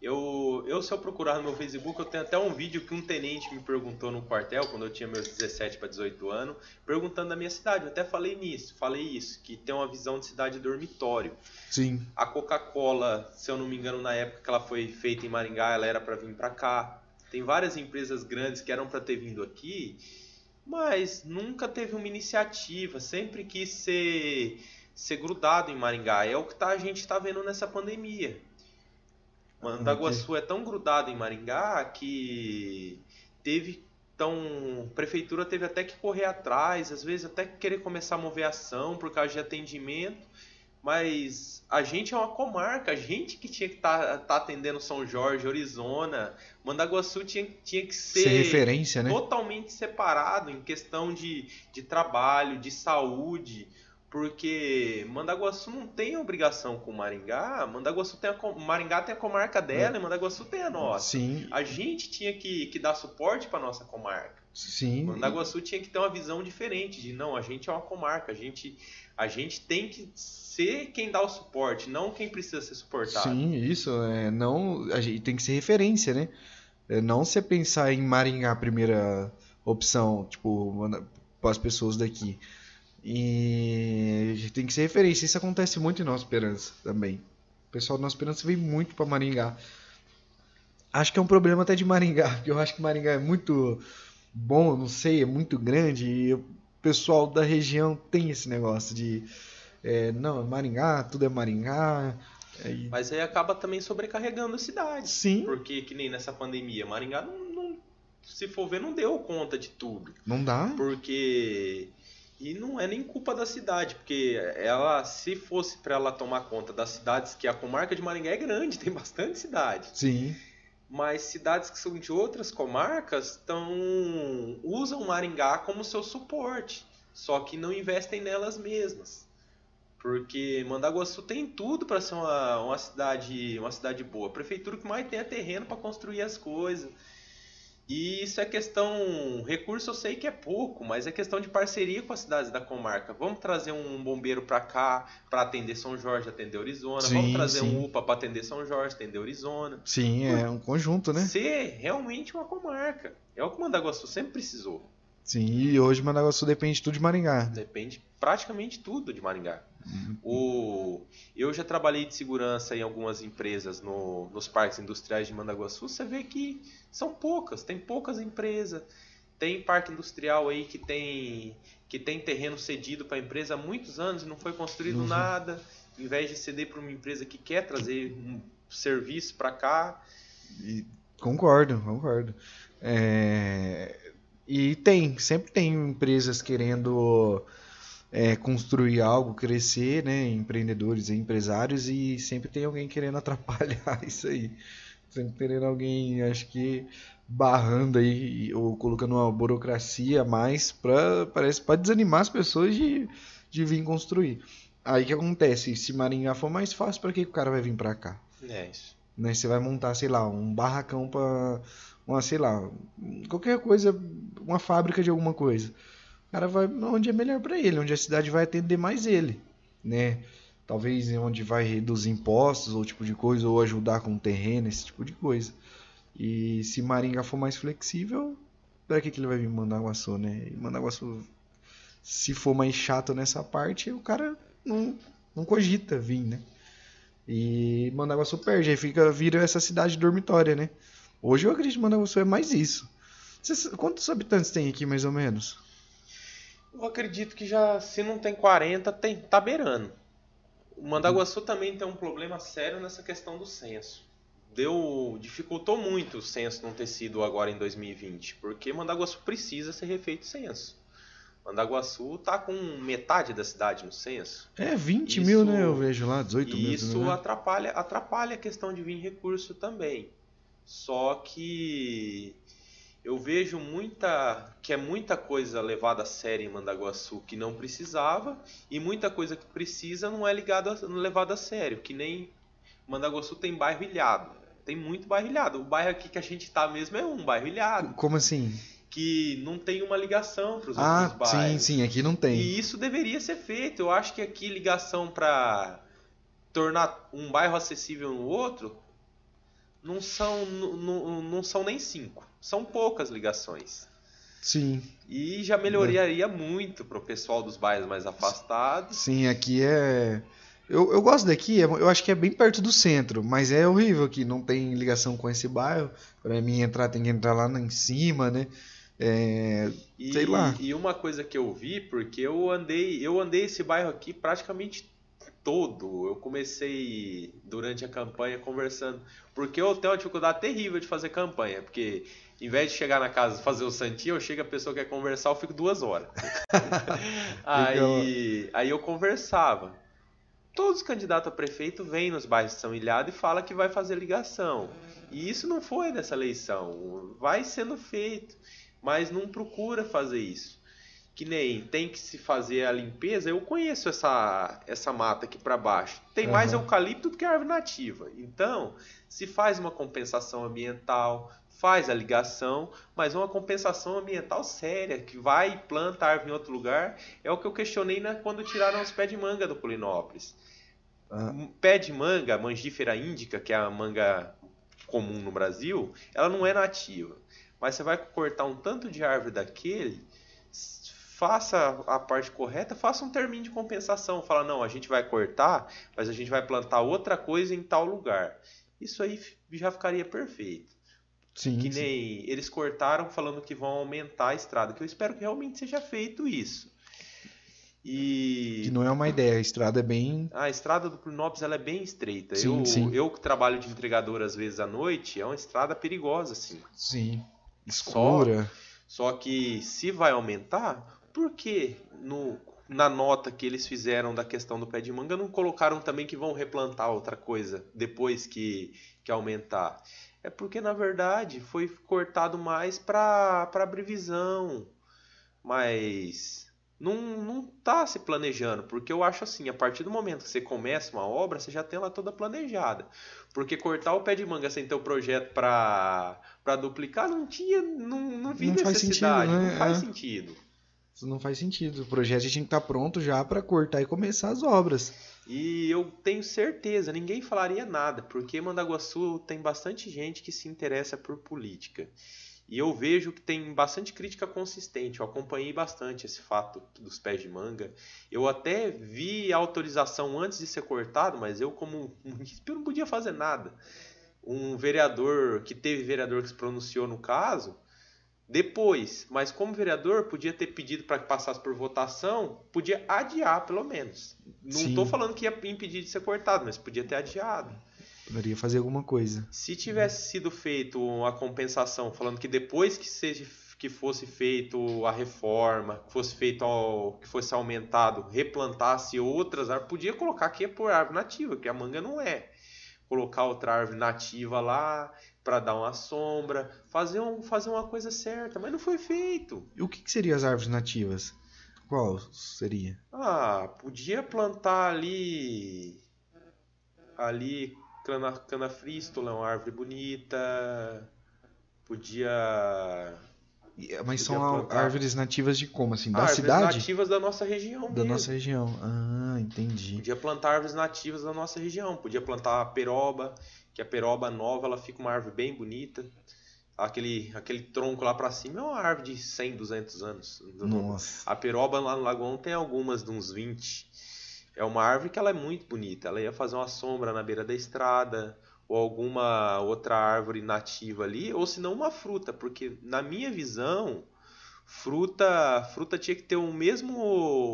Eu, eu, se eu procurar no meu Facebook, eu tenho até um vídeo que um tenente me perguntou no quartel, quando eu tinha meus 17 para 18 anos, perguntando da minha cidade. Eu até falei nisso, falei isso, que tem uma visão de cidade dormitório. Sim, A Coca-Cola, se eu não me engano, na época que ela foi feita em Maringá, ela era para vir para cá. Tem várias empresas grandes que eram para ter vindo aqui, mas nunca teve uma iniciativa, sempre quis ser, ser grudado em Maringá. É o que tá, a gente está vendo nessa pandemia. Mandaguaçu é tão grudado em Maringá que teve então, a prefeitura teve até que correr atrás, às vezes até querer começar a mover ação por causa de atendimento, Mas a gente é uma comarca, a gente que tinha que estar tá, tá atendendo São Jorge, Arizona, Mandaguaçu tinha, tinha que ser, ser referência, né? totalmente separado em questão de, de trabalho, de saúde, porque Mandaguaçu não tem obrigação com Maringá, Mandaguaçu tem a, Maringá tem a comarca dela é. e Mandaguaçu tem a nossa. Sim. A gente tinha que, que dar suporte para nossa comarca. Sim. Mandaguaçu tinha que ter uma visão diferente de não, a gente é uma comarca, a gente, a gente tem que ser quem dá o suporte, não quem precisa ser suportado. Sim, isso. É, não, a gente tem que ser referência, né? É, não você pensar em Maringá a primeira opção, tipo, para as pessoas daqui. E a gente tem que ser referência. Isso acontece muito em Nova Esperança também. O pessoal de Nova Esperança vem muito para Maringá. Acho que é um problema até de Maringá, porque eu acho que Maringá é muito bom, não sei, é muito grande e o pessoal da região tem esse negócio de é, não, é Maringá, tudo é Maringá. É... Mas aí acaba também sobrecarregando a cidade. Sim. Porque que nem nessa pandemia, Maringá não, não, se for ver, não deu conta de tudo. Não dá. Porque e não é nem culpa da cidade, porque ela, se fosse para ela tomar conta das cidades, que a comarca de Maringá é grande, tem bastante cidade. Sim mas cidades que são de outras comarcas tão, usam Maringá como seu suporte, só que não investem nelas mesmas. Porque Mandaguaçu tem tudo para ser uma, uma, cidade, uma cidade boa. A prefeitura que mais tem é terreno para construir as coisas. E isso é questão. Recurso eu sei que é pouco, mas é questão de parceria com as cidades da comarca. Vamos trazer um bombeiro para cá para atender São Jorge, atender Arizona. Sim, Vamos trazer sim. um UPA para atender São Jorge, atender Arizona. Sim, é um conjunto, né? Ser realmente uma comarca. É o que Mandaguaçu sempre precisou. Sim, e hoje Mandaguaçu depende tudo de Maringá. Depende praticamente tudo de Maringá. O, eu já trabalhei de segurança em algumas empresas no, nos parques industriais de Mandaguaçu. Você vê que são poucas, tem poucas empresas. Tem parque industrial aí que tem, que tem terreno cedido para a empresa há muitos anos e não foi construído uhum. nada. Em vez de ceder para uma empresa que quer trazer um serviço para cá. E, concordo, concordo. É, e tem, sempre tem empresas querendo é, construir algo, crescer, né? Empreendedores e empresários e sempre tem alguém querendo atrapalhar isso aí. Sempre querendo alguém, acho que barrando aí ou colocando uma burocracia a mais para parece para desanimar as pessoas de, de vir construir. Aí que acontece? Se Maringá for mais fácil, para que o cara vai vir para cá? É isso. Né? Você vai montar, sei lá, um barracão para uma, sei lá, qualquer coisa, uma fábrica de alguma coisa o cara vai onde é melhor para ele, onde a cidade vai atender mais ele, né? Talvez onde vai reduzir impostos ou tipo de coisa, ou ajudar com terreno, esse tipo de coisa. E se Maringá for mais flexível, para que, que ele vai vir Mandaguaçu, né? E Mandaguaçu, se for mais chato nessa parte, o cara não, não cogita vir, né? E Mandaguaçu perde, aí fica, vira essa cidade dormitória, né? Hoje eu acredito que Mandaguaçu é mais isso. quantos habitantes tem aqui, mais ou menos? Eu acredito que já, se não tem 40, tem, tá beirando. O Mandaguaçu também tem um problema sério nessa questão do censo. Deu, dificultou muito o censo não ter sido agora em 2020, porque Mandaguaçu precisa ser refeito o censo. Mandaguaçu tá com metade da cidade no censo. É, 20 isso, mil, né? Eu vejo lá, 18 mil. Isso né? atrapalha, atrapalha a questão de vir recurso também. Só que eu vejo muita que é muita coisa levada a sério em Mandaguaçu que não precisava e muita coisa que precisa não é ligada levada a sério, que nem Mandaguaçu tem bairro ilhado. Tem muito bairro ilhado. O bairro aqui que a gente tá mesmo é um bairro ilhado. Como assim? Que não tem uma ligação para os ah, outros bairros. Sim, sim, aqui não tem. E isso deveria ser feito. Eu acho que aqui ligação para tornar um bairro acessível no outro não são, não, não são nem cinco. São poucas ligações. Sim. E já melhoraria muito para o pessoal dos bairros mais afastados. Sim, aqui é. Eu, eu gosto daqui, é, eu acho que é bem perto do centro, mas é horrível que não tem ligação com esse bairro. Para mim entrar, tem que entrar lá em cima, né? É, e, sei lá. E uma coisa que eu vi, porque eu andei, eu andei esse bairro aqui praticamente todo. Eu comecei durante a campanha conversando, porque eu tenho uma dificuldade terrível de fazer campanha, porque em vez de chegar na casa e fazer o santinho, eu chego a pessoa que quer conversar, eu fico duas horas. aí, aí eu conversava. Todos os candidatos a prefeito vêm nos bairros de São Ilhado e fala que vai fazer ligação. E isso não foi nessa eleição. Vai sendo feito, mas não procura fazer isso. Que nem tem que se fazer a limpeza. Eu conheço essa, essa mata aqui para baixo. Tem uhum. mais eucalipto do que árvore nativa. Então, se faz uma compensação ambiental, faz a ligação, mas uma compensação ambiental séria, que vai e planta a árvore em outro lugar. É o que eu questionei né, quando tiraram os pés de manga do Polinópolis. Ah. Pé de manga, mangífera índica, que é a manga comum no Brasil, ela não é nativa. Mas você vai cortar um tanto de árvore daquele, faça a parte correta, faça um termino de compensação. Fala, não, a gente vai cortar, mas a gente vai plantar outra coisa em tal lugar. Isso aí já ficaria perfeito. Sim, que nem sim. eles cortaram falando que vão aumentar a estrada, que eu espero que realmente seja feito isso. E... Que não é uma ideia, a estrada é bem. A estrada do Plunópolis ela é bem estreita. Sim, eu, sim. eu que trabalho de entregador às vezes à noite, é uma estrada perigosa, assim. Sim. Escura. Só, só que se vai aumentar, por que no, na nota que eles fizeram da questão do pé de manga não colocaram também que vão replantar outra coisa depois que, que aumentar? É porque na verdade foi cortado mais para previsão. Mas não, não tá se planejando, porque eu acho assim, a partir do momento que você começa uma obra, você já tem ela toda planejada. Porque cortar o pé de manga sem ter o projeto para duplicar não tinha, não, não vi não necessidade, faz sentido, né? não faz é. sentido. Isso não faz sentido. O projeto tinha que estar tá pronto já para cortar e começar as obras. E eu tenho certeza, ninguém falaria nada, porque Mandaguaçu tem bastante gente que se interessa por política. E eu vejo que tem bastante crítica consistente. Eu acompanhei bastante esse fato dos pés de manga. Eu até vi a autorização antes de ser cortado, mas eu, como município, não podia fazer nada. Um vereador, que teve vereador que se pronunciou no caso, depois, mas como vereador, podia ter pedido para que passasse por votação, podia adiar pelo menos. Não estou falando que ia impedir de ser cortado, mas podia ter adiado. Poderia fazer alguma coisa. Se tivesse sido feito a compensação, falando que depois que seja que fosse feito a reforma, que fosse feito ao, que fosse aumentado, replantasse outras árvores, podia colocar que é por árvore nativa, que a manga não é. Colocar outra árvore nativa lá para dar uma sombra, fazer, um, fazer uma coisa certa, mas não foi feito. E o que, que seriam as árvores nativas? Qual seria? Ah, podia plantar ali ali cana, canafrístula, uma árvore bonita. Podia. Mas podia são plantar... árvores nativas de como? Assim, da árvores cidade? Árvores nativas da nossa região. Da mesmo. nossa região. Ah, entendi. Podia plantar árvores nativas da nossa região. Podia plantar a peroba, que a peroba nova ela fica uma árvore bem bonita. Aquele, aquele tronco lá para cima é uma árvore de 100, 200 anos. Nossa. A peroba lá no Lagoão tem algumas de uns 20 é uma árvore que ela é muito bonita. Ela ia fazer uma sombra na beira da estrada ou alguma outra árvore nativa ali, ou se não uma fruta, porque na minha visão, fruta fruta tinha que ter o mesmo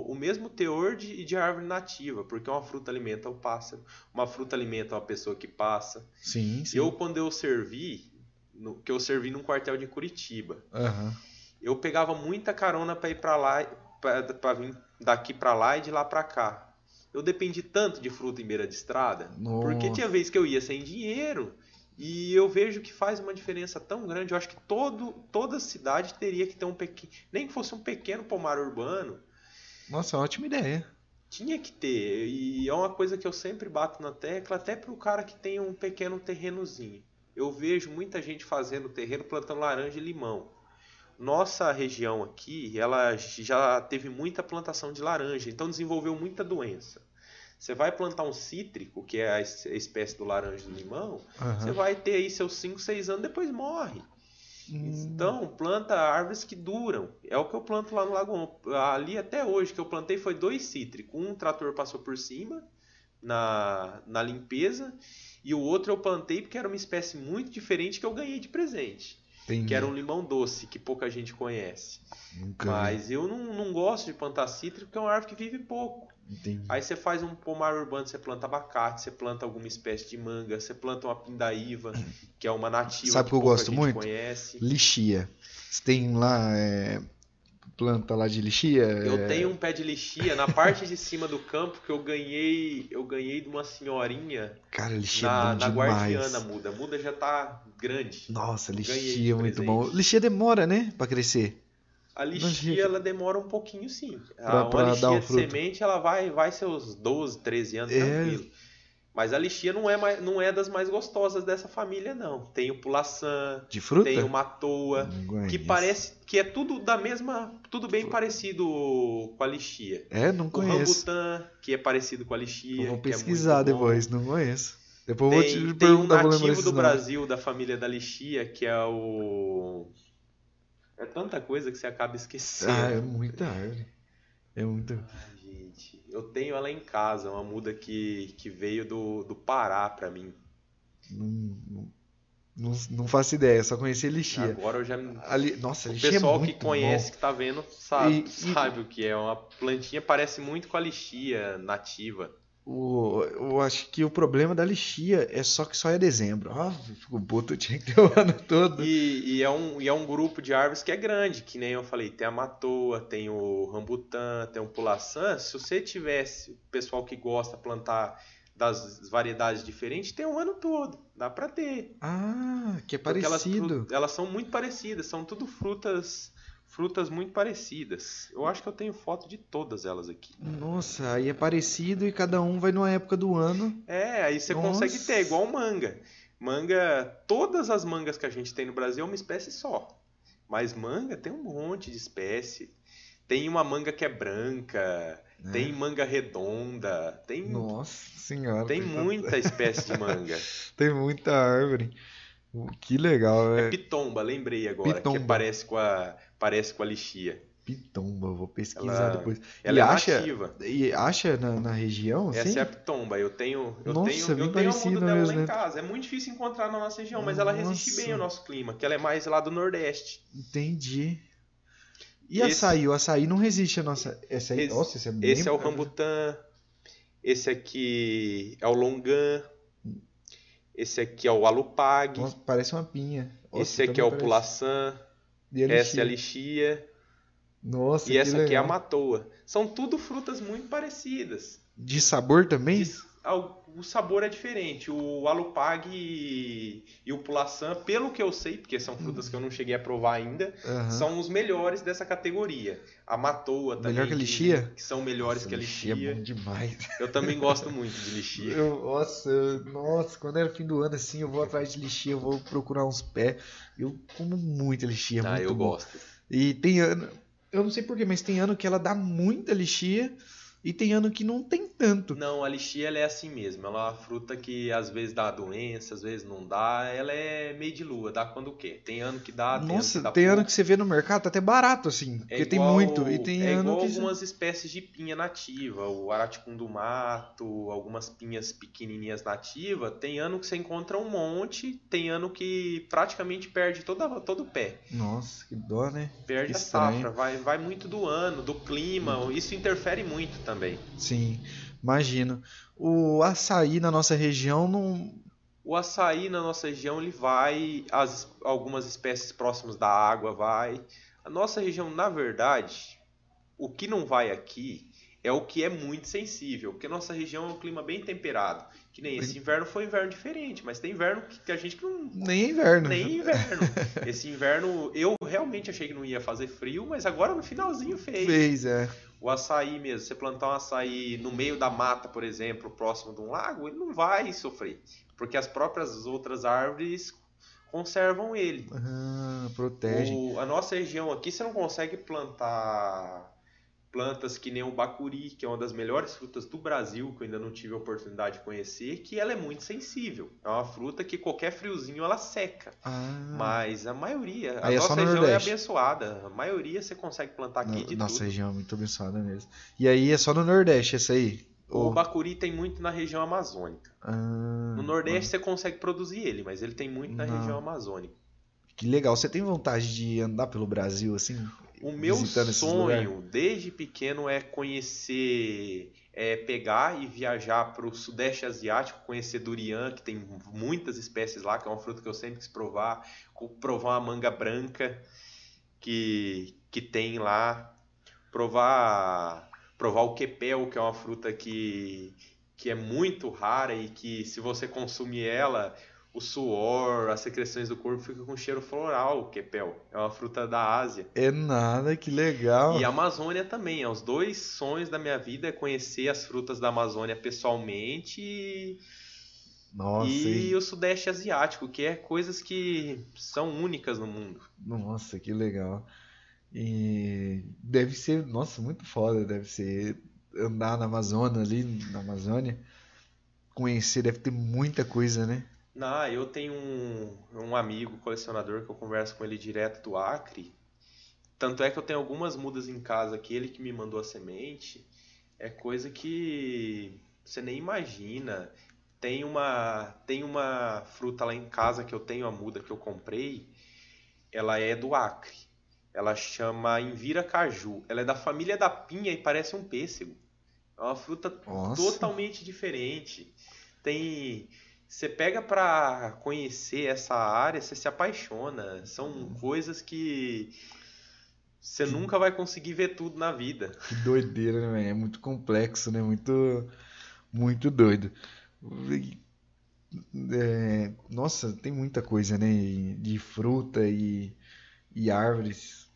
o mesmo teor de, de árvore nativa, porque uma fruta alimenta o pássaro, uma fruta alimenta uma pessoa que passa. Sim, sim. Eu quando eu servi, no, que eu servi num quartel de Curitiba, uhum. eu pegava muita carona para ir para lá, para vir daqui para lá e de lá para cá eu dependi tanto de fruta em beira de estrada, Nossa. porque tinha vez que eu ia sem dinheiro e eu vejo que faz uma diferença tão grande. Eu acho que todo, toda cidade teria que ter um pequeno, nem que fosse um pequeno pomar urbano. Nossa, ótima ideia. Tinha que ter, e é uma coisa que eu sempre bato na tecla, até para o cara que tem um pequeno terrenozinho. Eu vejo muita gente fazendo terreno plantando laranja e limão nossa região aqui, ela já teve muita plantação de laranja, então desenvolveu muita doença. Você vai plantar um cítrico, que é a espécie do laranja do limão, uhum. você vai ter aí seus 5, 6 anos, depois morre. Hum. Então, planta árvores que duram. É o que eu planto lá no Lagoon. Ali até hoje que eu plantei foi dois cítricos. Um trator passou por cima na, na limpeza e o outro eu plantei porque era uma espécie muito diferente que eu ganhei de presente. Entendi. que era um limão doce, que pouca gente conhece. Nunca Mas eu não, não gosto de plantar cítrico, porque é uma árvore que vive pouco. Entendi. Aí você faz um pomar urbano, você planta abacate, você planta alguma espécie de manga, você planta uma pindaíva, que é uma nativa Sabe que, que eu gosto muito? Conhece. Lixia. Você tem lá é, planta lá de lixia? Eu É, tenho um pé de lixia na parte de cima do campo que eu ganhei, eu ganhei de uma senhorinha Cara, lixia é na, bom na demais. guardiana muda. Muda já tá grande. Nossa, lixia é muito bom. Lixia demora, né? Pra crescer. A lixia ela demora um pouquinho sim. Pra- A, pra uma dar lixia o de fruto. semente ela vai vai seus 12, 13 anos É. tranquilo. Mas a lixia não é mais, não é das mais gostosas dessa família não. Tem o pulaçã, De fruta? tem uma toa, Não que parece que é tudo da mesma, tudo bem parecido com a lixia. É, não O conheço. rambutã, que é parecido com a lixia. Eu vou é pesquisar bom. depois, não conheço. Depois eu vou Tem, te tem um perguntar, vou lembrar nativo do. Brasil da família da lixia, que é o. É tanta coisa que você acaba esquecendo. Ah, é muita árvore. É muito. Ai, gente, eu tenho ela em casa, uma muda que, que veio do, do Pará pra mim. Não, não, não, não faço ideia, só conheci lixia. Agora eu já. Ali, nossa, O é pessoal que muito conhece, bom. que tá vendo, sabe, E- e- sabe o que é. Uma plantinha parece muito com a lixia nativa. O, eu acho que o problema da lixia é só que só é dezembro. Ah, fico puto, tinha que ter o ano todo. E, e é um, e é um grupo de árvores que é grande, que nem eu falei, tem a matoa, tem o rambutã, tem o pulaçã. Se você tivesse o pessoal que gosta de plantar das variedades diferentes, tem o ano todo, dá pra ter. Ah, que é elas, parecido. fru- elas são muito parecidas, são tudo frutas frutas muito parecidas. Eu acho que eu tenho foto de todas elas aqui. Nossa, aí é parecido e cada um vai numa época do ano. É, aí você consegue Nossa. ter, igual manga. Manga, todas as mangas que a gente tem no Brasil é uma espécie só. Mas manga tem um monte de espécie. Tem uma manga que é branca, né? tem manga redonda, tem, Nossa senhora. tem muita espécie de manga. Tem muita árvore. Que legal, é. Pitomba, lembrei agora, Pitomba. que parece com a, parece com a lixia. Pitomba, vou pesquisar Ela- depois. Ela e é acha, nativa. e acha na, na região, assim? Essa é a pitomba. Eu tenho, eu Nossa, tenho, eu tenho a muda dela mesmo, lá em né? casa. É muito difícil encontrar na nossa região, mas ela resiste Nossa. bem ao nosso clima, que ela é mais lá do Nordeste. Entendi. E Esse- açaí? O açaí não resiste a nossa. Esse aí, Esse- nossa, esse é bem. Esse é o rambutã, esse aqui é o longan, esse aqui é o alupag, Nossa, parece uma pinha. Nossa, esse aqui é o parece. pulaçã, E a essa é a lixia? Nossa, e que essa aqui é a legal. matoa. São tudo frutas muito parecidas. De sabor também? Ao- O sabor é diferente. O alupag e, e o pulaçã, pelo que eu sei, porque são frutas que eu não cheguei a provar ainda, Aham. são os melhores dessa categoria. A matoa também. Melhor que a lixia? Que são melhores Nossa, que a lixia lixia. é bom demais. Eu também gosto muito de lixia. Eu, nossa, eu- nossa, quando era fim do ano assim, eu vou atrás de lixia, eu vou procurar uns pés. Eu como muita lixia, ah, muito eu bom. gosto. E tem ano, eu não sei porquê, mas tem ano que ela dá muita lixia e tem ano que não tem tanto. Não, a lixia ela é assim mesmo. Ela é uma fruta que às vezes dá doença, às vezes não dá. Ela é meio de lua, dá quando quer. Tem ano que dá, tem ano que Nossa, dá tem ano pouco. que você vê no mercado tá até barato assim, É porque tem igual- muito e tem é ano igual que algumas espécies de pinha nativa, o araticum do mato, algumas pinhas pequenininhas nativa. Tem ano que você encontra um monte, tem ano que praticamente perde toda, todo o pé. Nossa, que dó, né? Perde Que a estranho. safra, vai, vai muito do ano, do clima, isso interfere muito também. Sim, imagino. O açaí na nossa região não O açaí na nossa região ele vai, as, algumas espécies próximas da água vai. A nossa região, na verdade, o que não vai aqui é o que é muito sensível, porque a nossa região é um clima bem temperado. Que nem esse inverno foi um inverno diferente, mas tem inverno que, que a gente que não. nem é inverno. Nem inverno. Esse inverno eu realmente achei que não ia fazer frio, mas agora no finalzinho fez. Fez, é. O açaí mesmo, você plantar um açaí no meio da mata, por exemplo, próximo de um lago, ele não vai sofrer, porque as próprias outras árvores conservam ele. Ah, protege. O- a nossa região aqui você não consegue plantar plantas que nem o bacuri, que é uma das melhores frutas do Brasil, que eu ainda não tive a oportunidade de conhecer, que ela é muito sensível. É uma fruta que qualquer friozinho ela seca. Ah, Mas a maioria, a Aí é nossa no região é Nordeste. abençoada. A maioria você consegue plantar aqui no- de nossa tudo. região é muito abençoada mesmo. E aí é só no Nordeste essa aí? O bacuri tem muito na região amazônica. Ah, No Nordeste você consegue produzir ele, mas ele tem muito na Não. região amazônica. Que legal. Você tem vontade de andar pelo Brasil assim? O meu sonho desde pequeno é conhecer, é pegar e viajar para o Sudeste Asiático, conhecer durian, que tem muitas espécies lá, que é uma fruta que eu sempre quis provar, provar uma manga branca, que, que tem lá, provar provar o quepel, que é uma fruta que, que é muito rara e que se você consumir ela, o suor, as secreções do corpo fica com cheiro floral, o quepel. É uma fruta da Ásia. É nada, que legal. E a Amazônia também. É os dois sonhos da minha vida é conhecer as frutas da Amazônia pessoalmente e, Nossa, e e- o Sudeste Asiático, que é coisas que são únicas no mundo. Nossa, que legal. E deve ser, nossa, muito foda, deve ser andar na Amazônia ali, na Amazônia, conhecer, deve ter muita coisa, né? Ah, eu tenho um, um amigo colecionador que eu converso com ele direto do Acre. Tanto é que eu tenho algumas mudas em casa que ele que me mandou a semente. É coisa que você nem imagina. Tem uma, tem uma fruta lá em casa que eu tenho, a muda que eu comprei. Ela é do Acre. Ela chama Envira Caju. Ela é da família da pinha e parece um pêssego. É uma fruta Nossa. totalmente diferente. Tem. Você pega pra conhecer essa área, você se apaixona. São coisas que você nunca vai conseguir ver tudo na vida. Que doideira, né? É muito complexo, né? Muito, muito doido. É, nossa, tem muita coisa, né? De fruta e, e árvores.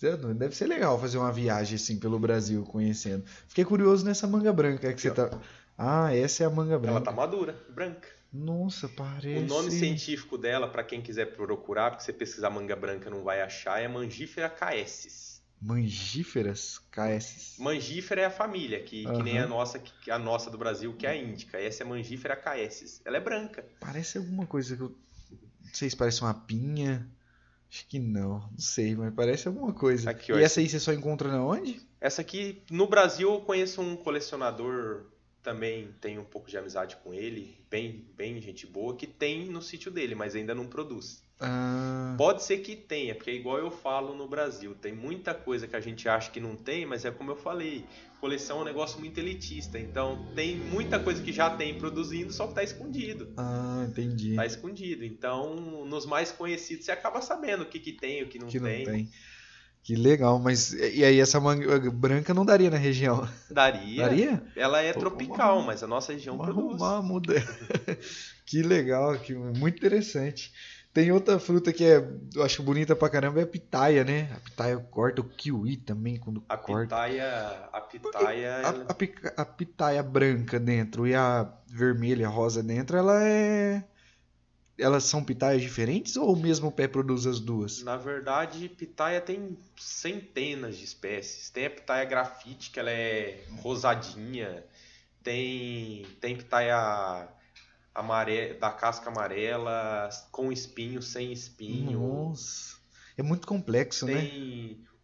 Zé, Deve ser legal fazer uma viagem assim pelo Brasil, conhecendo. Fiquei curioso nessa manga branca que você tá. Ah, essa é a manga Ela branca. tá madura, branca. Nossa, O parece. nome científico dela, pra quem quiser procurar, porque você pesquisar manga branca não vai achar, é Mangifera caessis. Mangíferas KS. Mangífera é a família, que, que nem a nossa, a nossa do Brasil, que é a índica. Essa é Mangifera caessis. Ela é branca. Parece alguma coisa que eu. Não sei se parece uma pinha. Acho que não. Não sei, mas parece alguma coisa. Aqui, E essa aí você só encontra na onde? Essa aqui, no Brasil, eu conheço um colecionador, também tenho um pouco de amizade com ele, bem, bem gente boa, que tem no sítio dele, mas ainda não produz. Ah, Pode ser que tenha, porque é igual eu falo no Brasil, tem muita coisa que a gente acha que não tem, mas é como eu falei, coleção é um negócio muito elitista, então tem muita coisa que já tem produzindo, só que tá escondido. ah, entendi. Tá escondido. Então, nos mais conhecidos, você acaba sabendo o que, que tem, o que não Que não tem. tem. Que legal, mas e aí essa manga branca não daria na região? Daria. Daria? Ela é Pô, tropical, vamos- mas a nossa região Vamos produz. arrumar, muda. Que legal, que muito interessante. Tem outra fruta que é, eu acho bonita pra caramba, é a pitaia, né? A pitaia corta o kiwi também quando A corta. pitaia, a pitaia, A, ela- a pica- a pitaia branca dentro e a vermelha, rosa dentro, ela é. Elas são pitaias diferentes ou o mesmo pé produz as duas? na verdade, pitaia tem centenas de espécies. Tem a pitaia grafite, que ela é rosadinha. Tem, tem pitaia amare... da casca amarela, com espinho, sem espinho. Nossa, é muito complexo, né?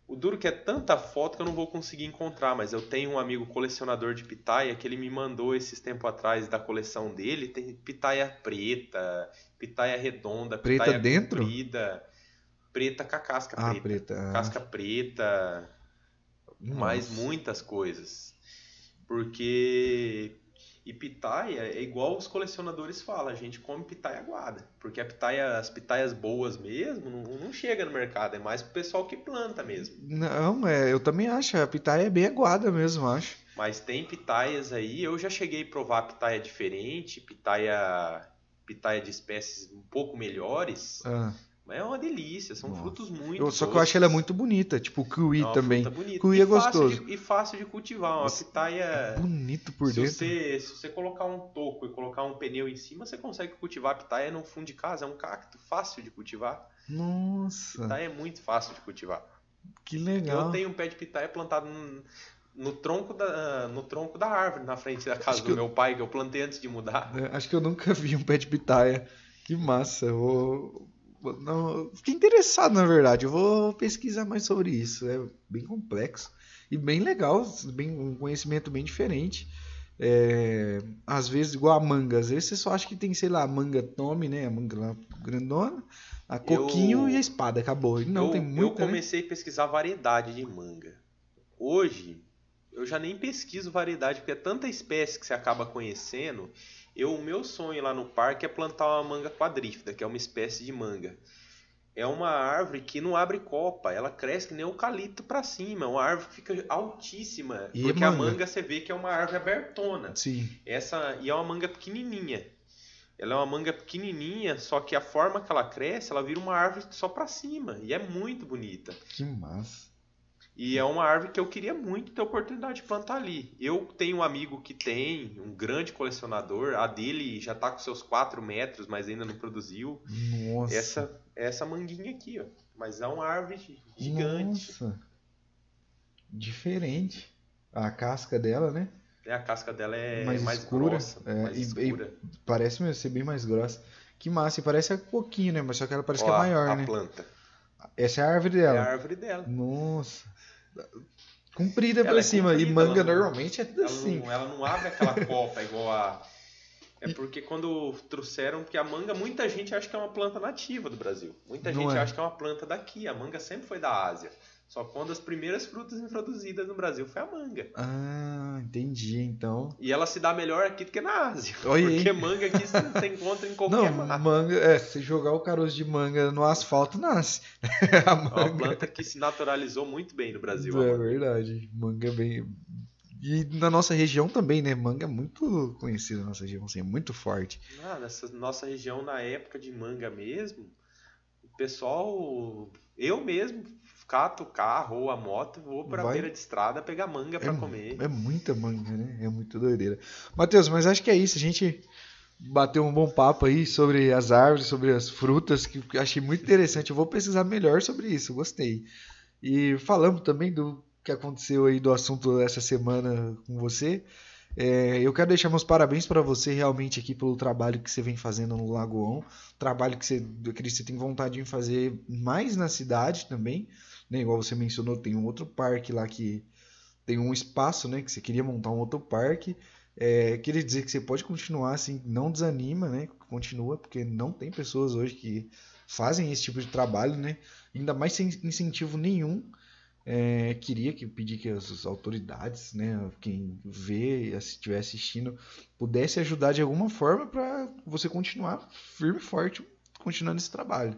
O duro que é tanta foto que eu não vou conseguir encontrar, mas eu tenho um amigo colecionador de pitaia que ele me mandou esses tempos atrás da coleção dele. Tem pitaia preta, pitaia redonda, Preta pitaia dentro? comprida, preta com a casca Ah, preta, preta. ah, casca preta, mais nossa. muitas coisas. Porque e pitaia é igual os colecionadores falam, a gente come pitaia aguada, porque a pitaia, as pitaias boas mesmo não, não chega no mercado, é mais pro pessoal que planta mesmo. Não, é, eu também acho, a pitaia é bem aguada mesmo, acho. Mas tem pitaias aí, eu já cheguei a provar pitaia diferente, pitaia pitaia de espécies um pouco melhores, Ah, é uma delícia, são Nossa. frutos muito eu- só que eu acho ela doces. muito bonita, tipo o kiwi É também. bonita. Kiwi E é gostoso. de- e fácil de cultivar, uma pitaia Bonito por se dentro. você, se você colocar um toco e colocar um pneu em cima, você consegue cultivar a pitaia no fundo de casa. É um cacto fácil de cultivar. Nossa, Pitaia é muito fácil de cultivar. que legal. Eu tenho um pé de pitaia plantado no, no tronco da, no tronco da árvore, na frente da casa Acho do que eu- meu pai, que eu plantei antes de mudar. É, Acho que eu nunca vi um pé de pitaia. Que massa. Eu vou... Não, eu fiquei interessado, na verdade. Eu vou pesquisar mais sobre isso. É bem complexo e bem legal, bem, um conhecimento bem diferente. É, às vezes, igual a manga, às vezes você só acha que tem, sei lá, a manga tome, né? A manga grandona, a coquinho Eu- e a espada, acabou. Não, eu, tem eu muita, né? comecei a pesquisar variedade de manga. Hoje, eu já nem pesquiso variedade, porque é tanta espécie que você acaba conhecendo. Eu, o meu sonho lá no parque é plantar uma manga quadrífida, que é uma espécie de manga. é uma árvore que não abre copa, ela cresce que nem eucalipto para cima, é uma árvore que fica altíssima, E porque manga? a manga você vê que é uma árvore abertona. Sim. Essa e é uma manga pequenininha. Ela é uma manga pequenininha, só que a forma que ela cresce, ela vira uma árvore só para cima e é muito bonita. Que massa. E é uma árvore que eu queria muito ter a oportunidade de plantar ali. Eu tenho um amigo que tem, um grande colecionador, a dele já tá com seus 4 metros, mas ainda não produziu. Nossa. Essa, essa manguinha aqui, ó. Mas é uma árvore gi- gigante. Nossa. Diferente. A casca dela, né? É, a casca dela é Mais mais, escura, grossa, é, mais e- escura. Parece mesmo ser bem mais grossa. Que massa. E parece um pouquinho, né? Mas só que ela parece que Ó, é maior, a né? planta. Essa é a árvore É dela. a árvore dela. Nossa. Comprida Ela pra é cima. E comprida, manga ela não- normalmente é tudo Ela assim. não, ela não abre aquela copa igual a. É porque quando trouxeram, porque a manga, muita gente acha que é uma planta nativa do Brasil. Muita Não gente é. acha que é uma planta daqui. A manga sempre foi da Ásia. Só uma das primeiras frutas introduzidas no Brasil foi a manga. Ah, entendi. Então. E ela se dá melhor aqui do que na Ásia. Aí. Porque manga aqui você encontra em Não, qualquer mar. manga. É, se jogar o caroço de manga no asfalto, nasce. a É uma manga. planta que se naturalizou muito bem no Brasil. É manga. verdade. Manga é bem. E na nossa região também, né? Manga é muito conhecida na nossa região, assim, é muito forte. Ah, nessa nossa região, na época de manga mesmo, o pessoal, eu mesmo, cato o carro ou a moto, vou pra Vai. beira de estrada pegar manga pra comer. É muita manga, né? É muito doideira. Matheus, mas acho que é isso. A gente bateu um bom papo aí sobre as árvores, sobre as frutas, que eu achei muito interessante. Eu vou pesquisar melhor sobre isso, gostei. E falamos também do que aconteceu aí do assunto essa semana com você. É, eu quero deixar meus parabéns para você realmente aqui pelo trabalho que você vem fazendo no Lagoão. Trabalho que você, que você tem vontade de fazer mais na cidade também. Né? Igual você mencionou, tem um outro parque lá que tem um espaço, né? Que você queria montar um outro parque. É, queria dizer que você pode continuar assim, não desanima, né? Continua, porque não tem pessoas hoje que fazem esse tipo de trabalho, né? Ainda mais sem incentivo nenhum. É, queria que pedir que as autoridades, né, quem vê, e estiver assistindo, pudesse ajudar de alguma forma para você continuar firme e forte, continuando esse trabalho.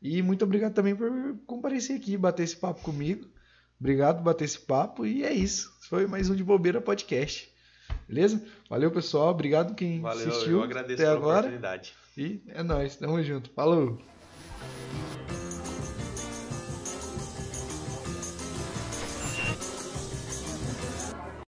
E muito obrigado também por comparecer aqui, bater esse papo comigo. Obrigado por bater esse papo e é isso. Foi mais um de bobeira podcast. Beleza? Valeu, pessoal. Obrigado quem Valeu, assistiu eu agradeço até pela agora. oportunidade. E é nóis. Tamo junto. Falou.